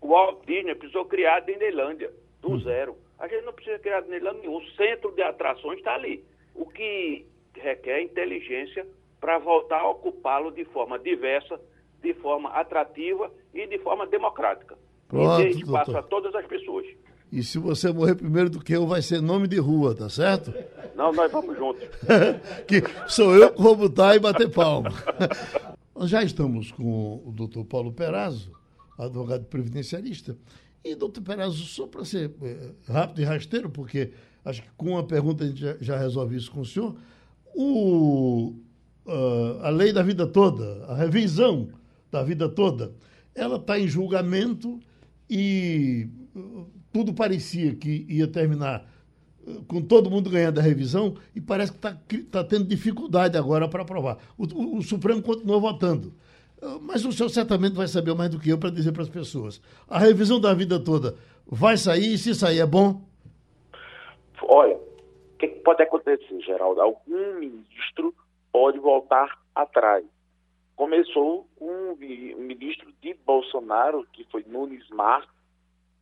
o Walt Disney precisou criar a Disneylândia, do hum. zero. A gente não precisa criar Disneylandia nenhum. O centro de atrações está ali. O que requer inteligência para voltar a ocupá-lo de forma diversa, de forma atrativa e de forma democrática. Pronto, e dê espaço doutor. a todas as pessoas. E se você morrer primeiro do que eu, vai ser nome de rua, tá certo? Não, nós vamos juntos. que sou eu que vou botar e bater palma. Nós já estamos com o doutor Paulo Perazzo, advogado previdenciarista. E, doutor Perazzo, só para ser é, rápido e rasteiro, porque acho que com uma pergunta a gente já, já resolve isso com o senhor, o, uh, a lei da vida toda, a revisão da vida toda, ela está em julgamento e uh, tudo parecia que ia terminar com todo mundo ganhando a revisão, e parece que está tá tendo dificuldade agora para aprovar. O, o, o, Supremo continua votando. Ah, mas o senhor certamente vai saber mais do que eu para dizer para as pessoas. A revisão da vida toda vai sair, e se sair é bom? Olha, o que, pode acontecer, Geraldo? Algum ministro pode voltar atrás. Começou com um, ministro de Bolsonaro, que foi Nunes Marques,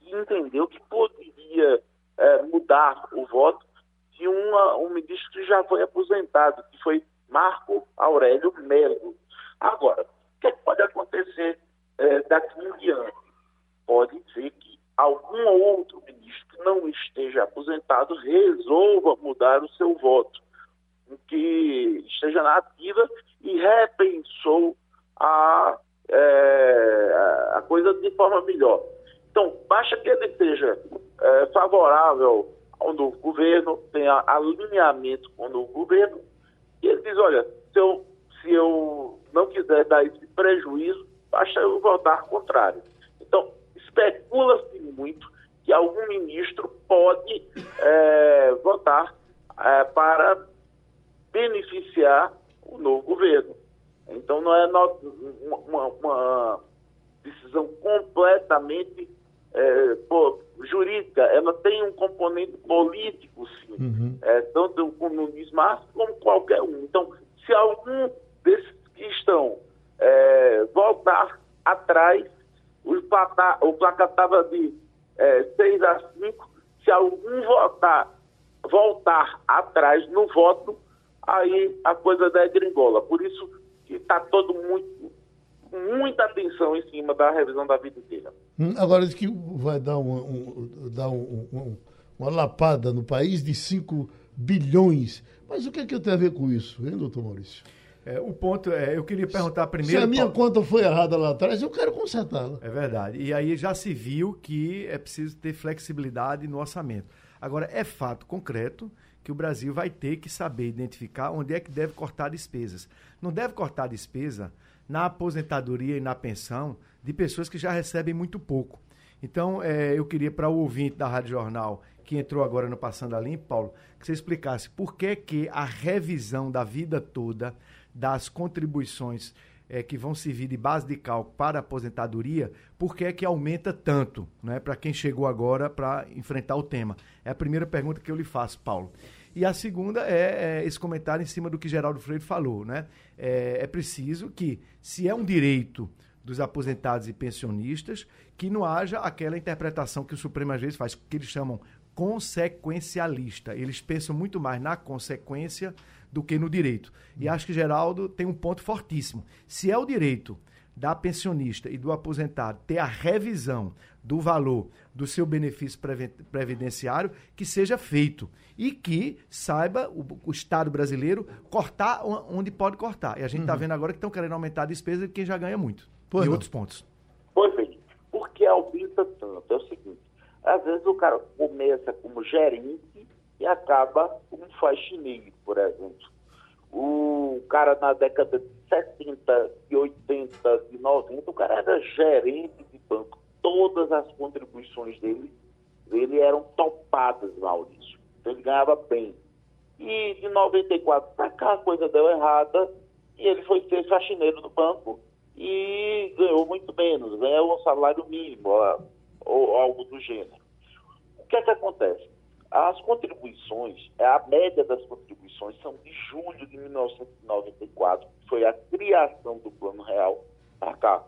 que entendeu que poderia é, mudar o voto de uma, um ministro que já foi aposentado, que foi Marco Aurélio Melo. Agora, o que pode acontecer é, daqui em diante? Pode ser que algum outro ministro que não esteja aposentado resolva mudar o seu voto, que esteja na ativa e repensou a, é, a coisa de forma melhor. Então, basta que ele esteja é, favorável ao novo governo, tenha alinhamento com o novo governo, e ele diz, olha, se eu, se eu não quiser dar esse prejuízo, basta eu votar contrário. Então, especula-se muito que algum ministro pode é, votar é, para beneficiar o novo governo. Então, não é uma, uma decisão completamente é, pô, jurídica, ela tem um componente político, sim, uhum. é, tanto o comunismo como qualquer um. Então, se algum desses que estão é, voltar atrás, o placar o placar estava de é, 6 a 5, se algum votar, voltar atrás no voto, aí a coisa da gringola. Por isso que está todo muito, muita atenção em cima da revisão da vida inteira. Hum, agora diz que vai dar, uma, um, dar um, um, uma lapada no país de 5 bilhões. Mas o que, é que tem a ver com isso, hein, doutor Maurício? É, o ponto é, eu queria perguntar primeiro. Se a minha Paulo, conta foi errada lá atrás, eu quero consertá-la. É verdade. E aí já se viu que é preciso ter flexibilidade no orçamento. Agora, é fato concreto que o Brasil vai ter que saber identificar onde é que deve cortar despesas. Não deve cortar despesa na aposentadoria e na pensão de pessoas que já recebem muito pouco. Então, é, eu queria para o ouvinte da Rádio Jornal, que entrou agora no Passando a Limpo, Paulo, que você explicasse por que, que a revisão da vida toda das contribuições é, que vão servir de base de cálculo para a aposentadoria, por que é que aumenta tanto, né, para quem chegou agora para enfrentar o tema? É a primeira pergunta que eu lhe faço, Paulo. E a segunda é, é esse comentário em cima do que Geraldo Freire falou. Né? É, é preciso que, se é um direito dos aposentados e pensionistas, que não haja aquela interpretação que o Supremo às vezes faz, que eles chamam consequencialista. Eles pensam muito mais na consequência do que no direito. E acho que Geraldo tem um ponto fortíssimo. Se é o direito da pensionista e do aposentado ter a revisão do valor do seu benefício previdenciário que seja feito e que saiba o, o Estado brasileiro cortar onde pode cortar. E a gente está uhum. vendo agora que estão querendo aumentar a despesa de quem já ganha muito. Pois e não. outros pontos. Pois bem, por que aumenta tanto? É o seguinte, às vezes o cara começa como gerente e acaba como faxineiro, por exemplo. O cara na década de 70, de 80, de 90, o cara era gerente de banco. Todas as contribuições dele, dele eram topadas, Maurício. Então ele ganhava bem. E de 94 para cá a coisa deu errada e ele foi ser faxineiro do banco e ganhou muito menos, ganhou um salário mínimo ou, ou algo do gênero. O que é que acontece? As contribuições, a média das contribuições são de julho de 1994, que foi a criação do Plano Real para cá.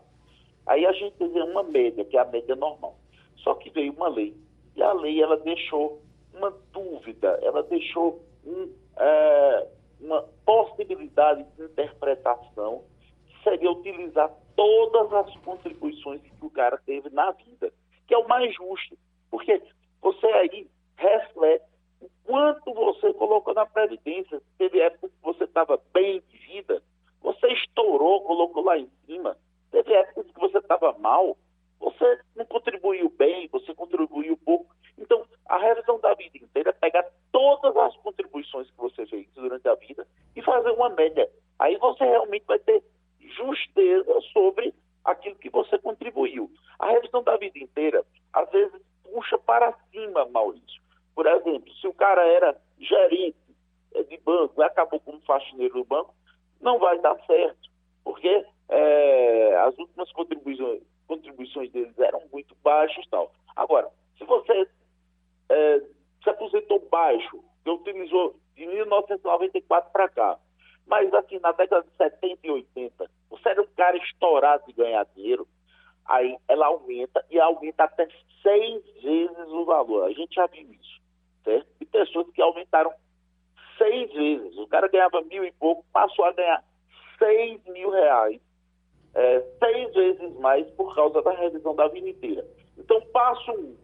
Aí a gente tem uma média, que é a média normal. Só que veio uma lei, e a lei ela deixou uma dúvida, ela deixou um, é, uma possibilidade de interpretação, que seria utilizar todas as contribuições que o cara teve na vida, que é o mais justo. Porque você aí reflete o quanto você colocou na Previdência. Teve época que você estava bem de vida, você estourou, colocou lá em cima. Teve época que você estava mal, você não contribuiu bem, você contribuiu pouco. Então, a revisão da vida inteira é pegar todas as contribuições que você fez durante a vida e fazer uma média. Aí você realmente vai ter justeza sobre aquilo que você contribuiu. A revisão da vida inteira, às vezes, puxa para cima, Maurício. Por exemplo, se o cara era gerente eh, de banco acabou como faxineiro do banco, não vai dar certo, porque é, as últimas contribuições, contribuições deles eram muito baixas tal. Agora, se você é, se aposentou baixo, que utilizou de 1994 para cá, mas assim, na década de 70 e 80, você era um cara estourado de ganhar dinheiro, aí ela aumenta e aumenta até seis vezes o valor. A gente já viu isso pessoas que aumentaram seis vezes. O cara ganhava mil e pouco, passou a ganhar seis mil reais, é, seis vezes mais por causa da revisão da vida inteira. Então, passo um,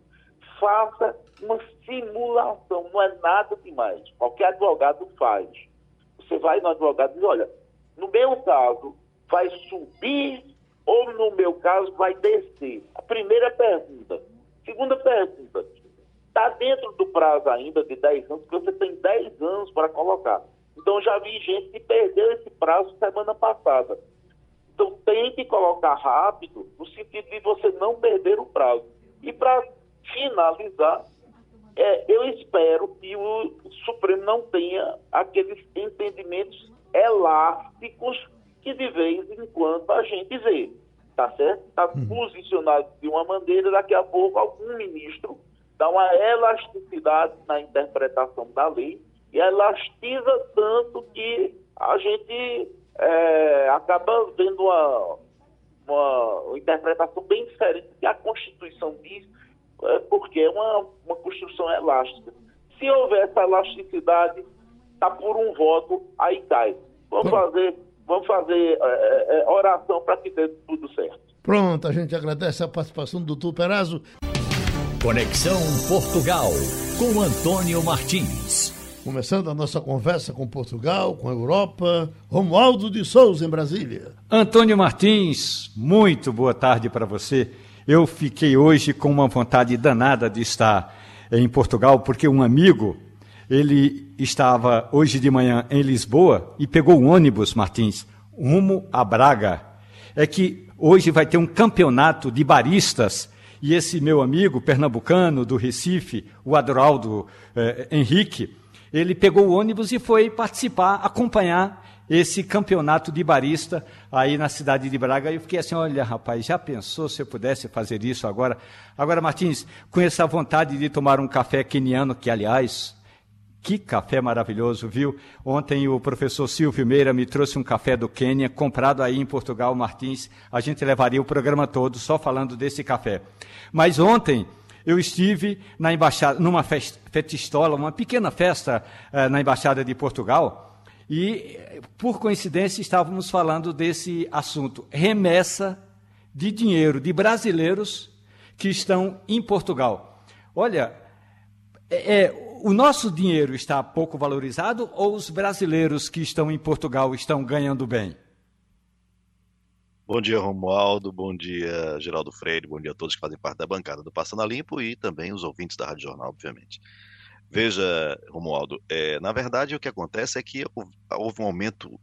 faça uma simulação, não é nada demais. Qualquer advogado faz. Você vai no advogado e diz, olha, no meu caso, vai subir ou no meu caso vai descer? A primeira pergunta. Segunda pergunta, está dentro do prazo ainda de 10 anos, porque você tem 10 anos para colocar. Então já vi gente que perdeu esse prazo semana passada. Então tem que colocar rápido, no sentido de você não perder o prazo. E para finalizar, é, eu espero que o Supremo não tenha aqueles entendimentos elásticos que de vez em quando a gente vê. tá certo? Está uhum. posicionado de uma maneira, daqui a pouco algum ministro dá uma elasticidade na interpretação da lei e elastiza tanto que a gente é, acaba vendo uma, uma interpretação bem diferente que a Constituição diz, é, porque é uma, uma Constituição elástica. Se houver essa elasticidade, está por um voto, aí cai. Vamos fazer, vamos fazer é, é, é oração para que dê tudo certo. Pronto, a gente agradece a participação do doutor Perazzo. Conexão Portugal, com Antônio Martins. Começando a nossa conversa com Portugal, com a Europa, Romualdo de Souza, em Brasília. Antônio Martins, muito boa tarde para você. Eu fiquei hoje com uma vontade danada de estar em Portugal, porque um amigo, ele estava hoje de manhã em Lisboa e pegou um ônibus, Martins, rumo a Braga. É que hoje vai ter um campeonato de baristas e esse meu amigo pernambucano do Recife, o Adroaldo eh, Henrique, ele pegou o ônibus e foi participar, acompanhar esse campeonato de barista aí na cidade de Braga. E eu fiquei assim, olha, rapaz, já pensou se eu pudesse fazer isso agora? Agora, Martins, com essa vontade de tomar um café queniano, que aliás, que café maravilhoso, viu? Ontem o professor Silvio Meira me trouxe um café do Quênia, comprado aí em Portugal, Martins. A gente levaria o programa todo só falando desse café. Mas ontem eu estive na embaixada, numa festistola, uma pequena festa eh, na embaixada de Portugal, e por coincidência estávamos falando desse assunto, remessa de dinheiro de brasileiros que estão em Portugal. Olha, é, é, o nosso dinheiro está pouco valorizado ou os brasileiros que estão em Portugal estão ganhando bem? Bom dia, Romualdo. Bom dia, Geraldo Freire. Bom dia a todos que fazem parte da bancada do Passando a Limpo e também os ouvintes da Rádio Jornal, obviamente. Veja, Romualdo, é, na verdade o que acontece é que houve um aumento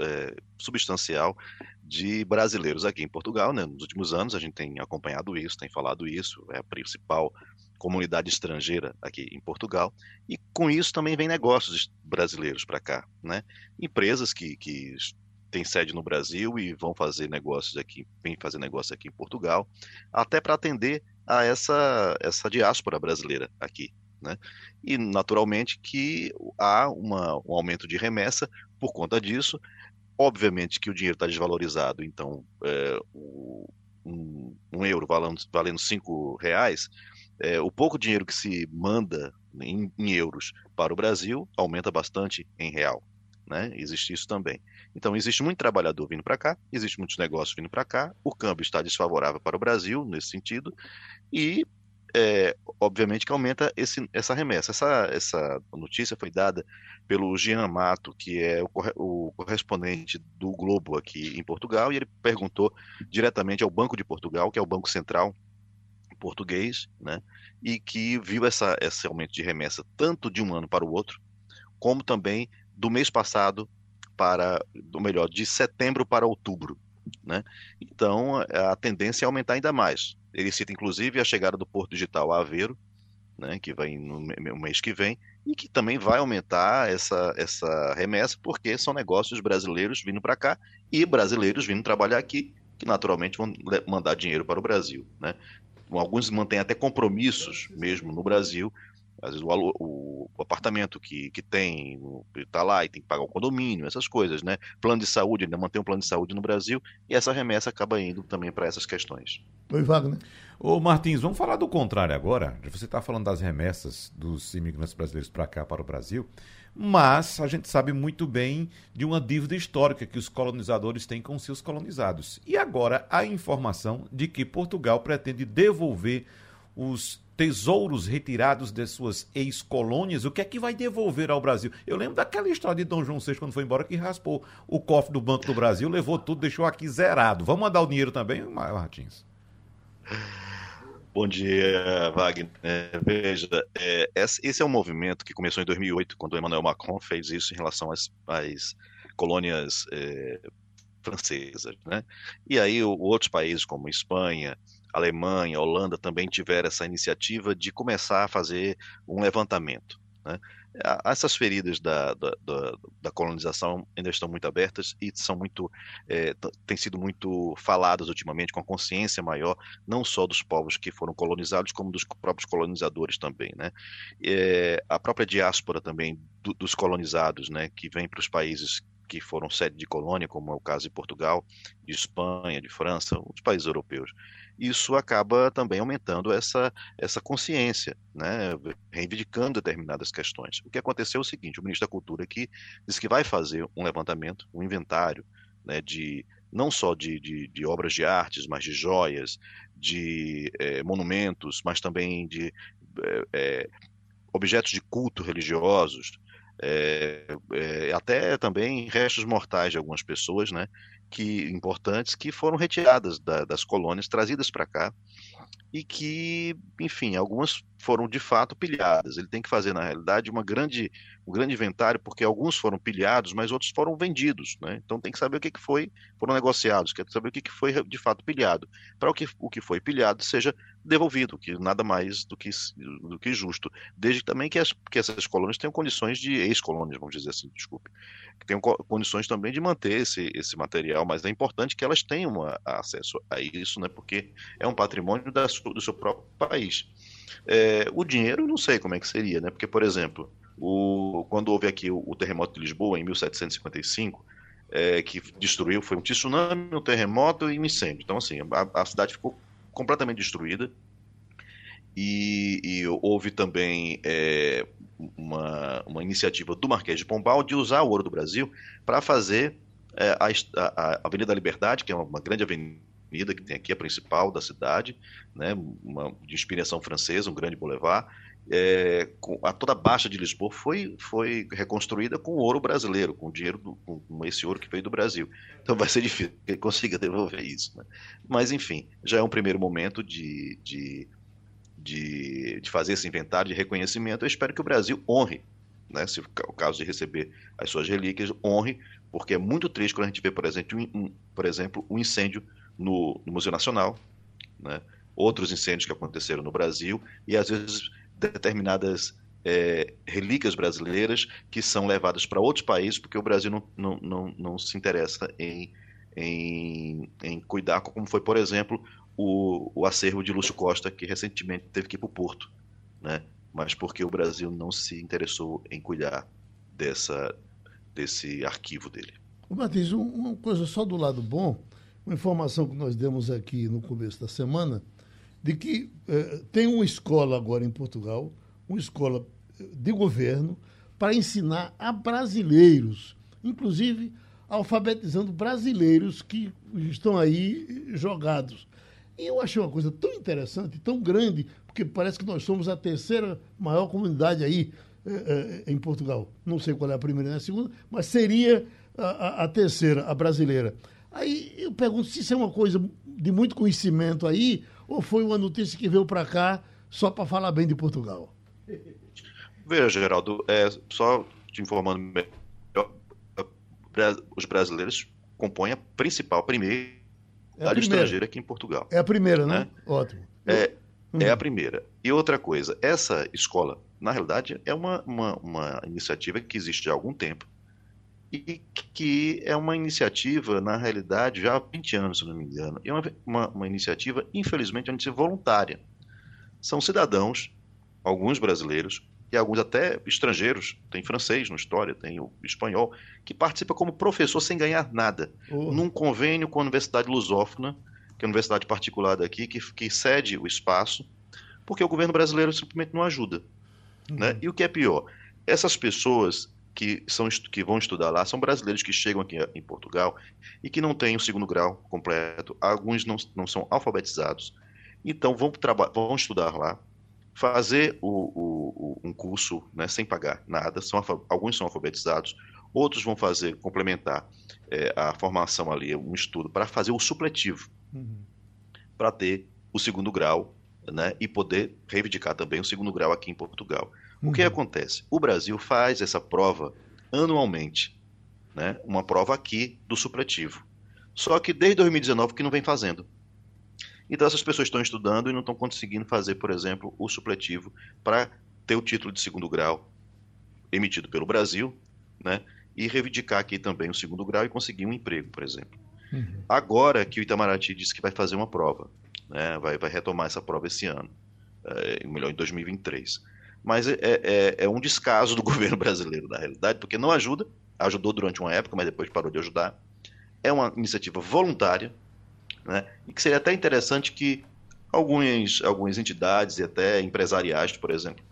é, substancial de brasileiros aqui em Portugal. Né? Nos últimos anos a gente tem acompanhado isso, tem falado isso, é a principal comunidade estrangeira aqui em Portugal, e com isso também vem negócios brasileiros para cá, né? Empresas que, que tem sede no Brasil e vão fazer negócios aqui, vem fazer negócios aqui em Portugal, até para atender a essa, essa diáspora brasileira aqui. Né? E naturalmente que há uma, um aumento de remessa por conta disso. Obviamente que o dinheiro está desvalorizado, então é, o, um, um, euro valendo, valendo cinco reais, é, o pouco dinheiro que se manda em, em euros para o Brasil aumenta bastante em real. Né? Existe isso também. Então, existe muito trabalhador vindo para cá, existe muitos negócios vindo para cá, o câmbio está desfavorável para o Brasil nesse sentido, e é, obviamente que aumenta esse, essa remessa. Essa, essa notícia foi dada pelo Jean Mato, que é o, o, correspondente do Globo aqui em Portugal, e ele perguntou diretamente ao Banco de Portugal, que é o Banco Central português, né, e que viu essa, esse aumento de remessa tanto de um ano para o outro, como também do mês passado para, ou melhor, de setembro para outubro. Né? Então, a tendência é aumentar ainda mais. Ele cita, inclusive, a chegada do Porto Digital a Aveiro, né, que vem no mês que vem, e que também vai aumentar essa, essa remessa, porque são negócios brasileiros vindo para cá e brasileiros vindo trabalhar aqui, que naturalmente vão mandar dinheiro para o Brasil. Né? Alguns mantêm até compromissos mesmo no Brasil às vezes o, o, o apartamento que, que tem, está lá e tem que pagar o condomínio, essas coisas, né? Plano de saúde, ainda mantém um plano de saúde no Brasil, e essa remessa acaba indo também para essas questões. Oi, Wagner. Ô Martins, vamos falar do contrário agora. Você está falando das remessas dos imigrantes brasileiros para cá, para o Brasil, mas a gente sabe muito bem de uma dívida histórica que os colonizadores têm com seus colonizados. E agora a informação de que Portugal pretende devolver os tesouros retirados de suas ex-colônias, o que é que vai devolver ao Brasil? Eu lembro daquela história de Dom João VI quando foi embora que raspou o cofre do Banco do Brasil, levou tudo, deixou aqui zerado. Vamos mandar o dinheiro também, Martins? Bom dia, Wagner. veja, é, esse é um movimento que começou em 2008, quando Emmanuel Macron fez isso em relação às, às colônias é, francesas. Né? E aí outros países, como Espanha, Alemanha, Holanda também tiveram essa iniciativa de começar a fazer um levantamento. Né? Essas feridas da, da, da, colonização ainda estão muito abertas e são muito é, têm sido muito faladas ultimamente com a consciência maior não só dos povos que foram colonizados como dos próprios colonizadores também né é, a própria diáspora também do, dos colonizados né que vem para os países que foram sede de colônia, como é o caso de Portugal, de Espanha, de França, os países europeus. Isso acaba também aumentando essa, essa consciência, né, reivindicando determinadas questões. O que aconteceu é o seguinte: o ministro da Cultura aqui disse que vai fazer um levantamento, um inventário né, de não só de, de, de, obras de artes, mas de joias, de é, monumentos, mas também de é, objetos de culto religiosos, é, é, até também restos mortais de algumas pessoas, né, que importantes que foram retiradas da, das colônias, trazidas para cá e que, enfim, algumas foram de fato pilhadas. Ele tem que fazer, na realidade, uma grande, um grande inventário, porque alguns foram pilhados, mas outros foram vendidos. Né? Então tem que saber o que, que foi, foram negociados, quer saber o que, que foi de fato pilhado, para que, o que foi pilhado seja devolvido, que nada mais do que, do que justo. Desde também que, as, que essas colônias tenham condições de ex-colônias, vamos dizer assim, desculpe, que tenham condições também de manter esse, esse material, mas é importante que elas tenham a, a acesso a isso, né? porque é um patrimônio da, do seu próprio país. É, o dinheiro, não sei como é que seria, né? Porque, por exemplo, o, quando houve aqui o, o terremoto de Lisboa, em 1755, é, que destruiu, foi um tsunami, um terremoto e um incêndio. Então, assim, a, a cidade ficou completamente destruída. E, e houve também é, uma, uma iniciativa do Marquês de Pombal de usar o ouro do Brasil para fazer é, a, a, Avenida da Liberdade, que é uma, uma grande avenida que tem aqui, a principal da cidade, né, uma, de inspiração francesa, um grande boulevard. É, a toda a Baixa de Lisboa foi, foi reconstruída com ouro brasileiro, com dinheiro do, com esse ouro que veio do Brasil. Então vai ser difícil que ele consiga devolver isso. Né? Mas, enfim, já é um primeiro momento de, de, de, de fazer esse inventário de reconhecimento. Eu espero que o Brasil honre né, se o caso de receber as suas relíquias, honre, porque é muito triste quando a gente vê, por exemplo, um, um, por exemplo, um incêndio no, no Museu Nacional, né? outros incêndios que aconteceram no Brasil e às vezes determinadas é, relíquias brasileiras que são levadas para outros países porque o Brasil não, não, não, não se interessa em, em, em, cuidar, como foi, por exemplo, o, o acervo de Lúcio Costa, que recentemente teve que ir para o Porto, né? mas porque o Brasil não se interessou em cuidar dessa, desse arquivo dele. Matheus, uma coisa só do lado bom, uma informação que nós demos aqui no começo da semana, de que eh, tem uma escola agora em Portugal, uma escola eh, de governo, para ensinar a brasileiros, inclusive alfabetizando brasileiros que estão aí jogados. E eu achei uma coisa tão interessante, tão grande, porque parece que nós somos a terceira maior comunidade aí eh, em Portugal. Não sei qual é a primeira e a segunda, mas seria a, a, a terceira, a brasileira. Aí eu pergunto se isso é uma coisa de muito conhecimento aí, ou foi uma notícia que veio para cá só para falar bem de Portugal? Veja, Geraldo, é, só te informando melhor, os brasileiros compõem a principal, primeira é a estrangeira aqui em Portugal. É a primeira, né? né? Ótimo. É, uhum. é a primeira. E outra coisa, essa escola, na realidade, é uma, uma, uma iniciativa que existe há algum tempo e que é uma iniciativa, na realidade, já há 20 anos, se não me engano, é uma, uma, uma iniciativa, infelizmente, antes voluntária. São cidadãos, alguns brasileiros, e alguns até estrangeiros, tem francês na história, tem o espanhol, que participa como professor sem ganhar nada, uhum. num convênio com a Universidade Lusófona, que é a universidade particular daqui, que, que cede o espaço, porque o governo brasileiro simplesmente não ajuda. Uhum. Né? E o que é pior, essas pessoas que, são, que vão estudar lá são brasileiros que chegam aqui em Portugal e que não têm o segundo grau completo, alguns não, não são alfabetizados, então vão, vão estudar lá, fazer o, o, um curso né, sem pagar nada, são, alguns são alfabetizados, outros vão fazer, complementar é, a formação ali, um estudo, para fazer o supletivo, uhum. para ter o segundo grau né, e poder reivindicar também o segundo grau aqui em Portugal. O que uhum. acontece? O Brasil faz essa prova anualmente, né? uma prova aqui do supletivo. Só que desde 2019 que não vem fazendo. Então essas pessoas estão estudando e não estão conseguindo fazer, por exemplo, o supletivo para ter o título de segundo grau emitido pelo Brasil, né? E reivindicar aqui também o segundo grau e conseguir um emprego, por exemplo. Uhum. Agora que o Itamaraty disse que vai fazer uma prova, né? vai, vai retomar essa prova esse ano, é, melhor em 2023. Mas é, é, é um descaso do governo brasileiro, na realidade, porque não ajuda, ajudou durante uma época, mas depois parou de ajudar. É uma iniciativa voluntária, né? e que seria até interessante que algumas, algumas entidades e até empresariais, por exemplo,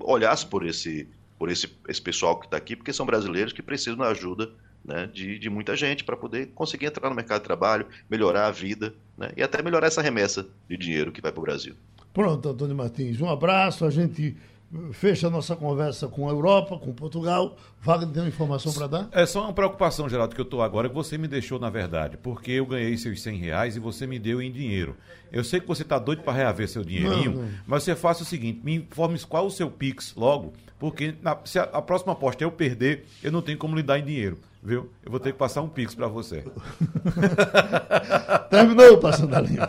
olhassem por esse, por esse, esse pessoal que está aqui, porque são brasileiros que precisam da ajuda né, de, de muita gente para poder conseguir entrar no mercado de trabalho, melhorar a vida né, e até melhorar essa remessa de dinheiro que vai para o Brasil. Pronto, Antônio Martins, um abraço. A gente fecha a nossa conversa com a Europa, com Portugal. Wagner tem uma informação para dar? É só uma preocupação, Geraldo, que eu estou agora, que você me deixou, na verdade, porque eu ganhei seus 100 reais e você me deu em dinheiro. Eu sei que você está doido para reaver seu dinheirinho, não, não. mas você faça o seguinte, me informe qual o seu Pix logo, porque na, se a, a, próxima aposta eu perder, eu não tenho como lhe dar em dinheiro, viu? Eu vou ter que passar um Pix para você. Terminou passando a linha.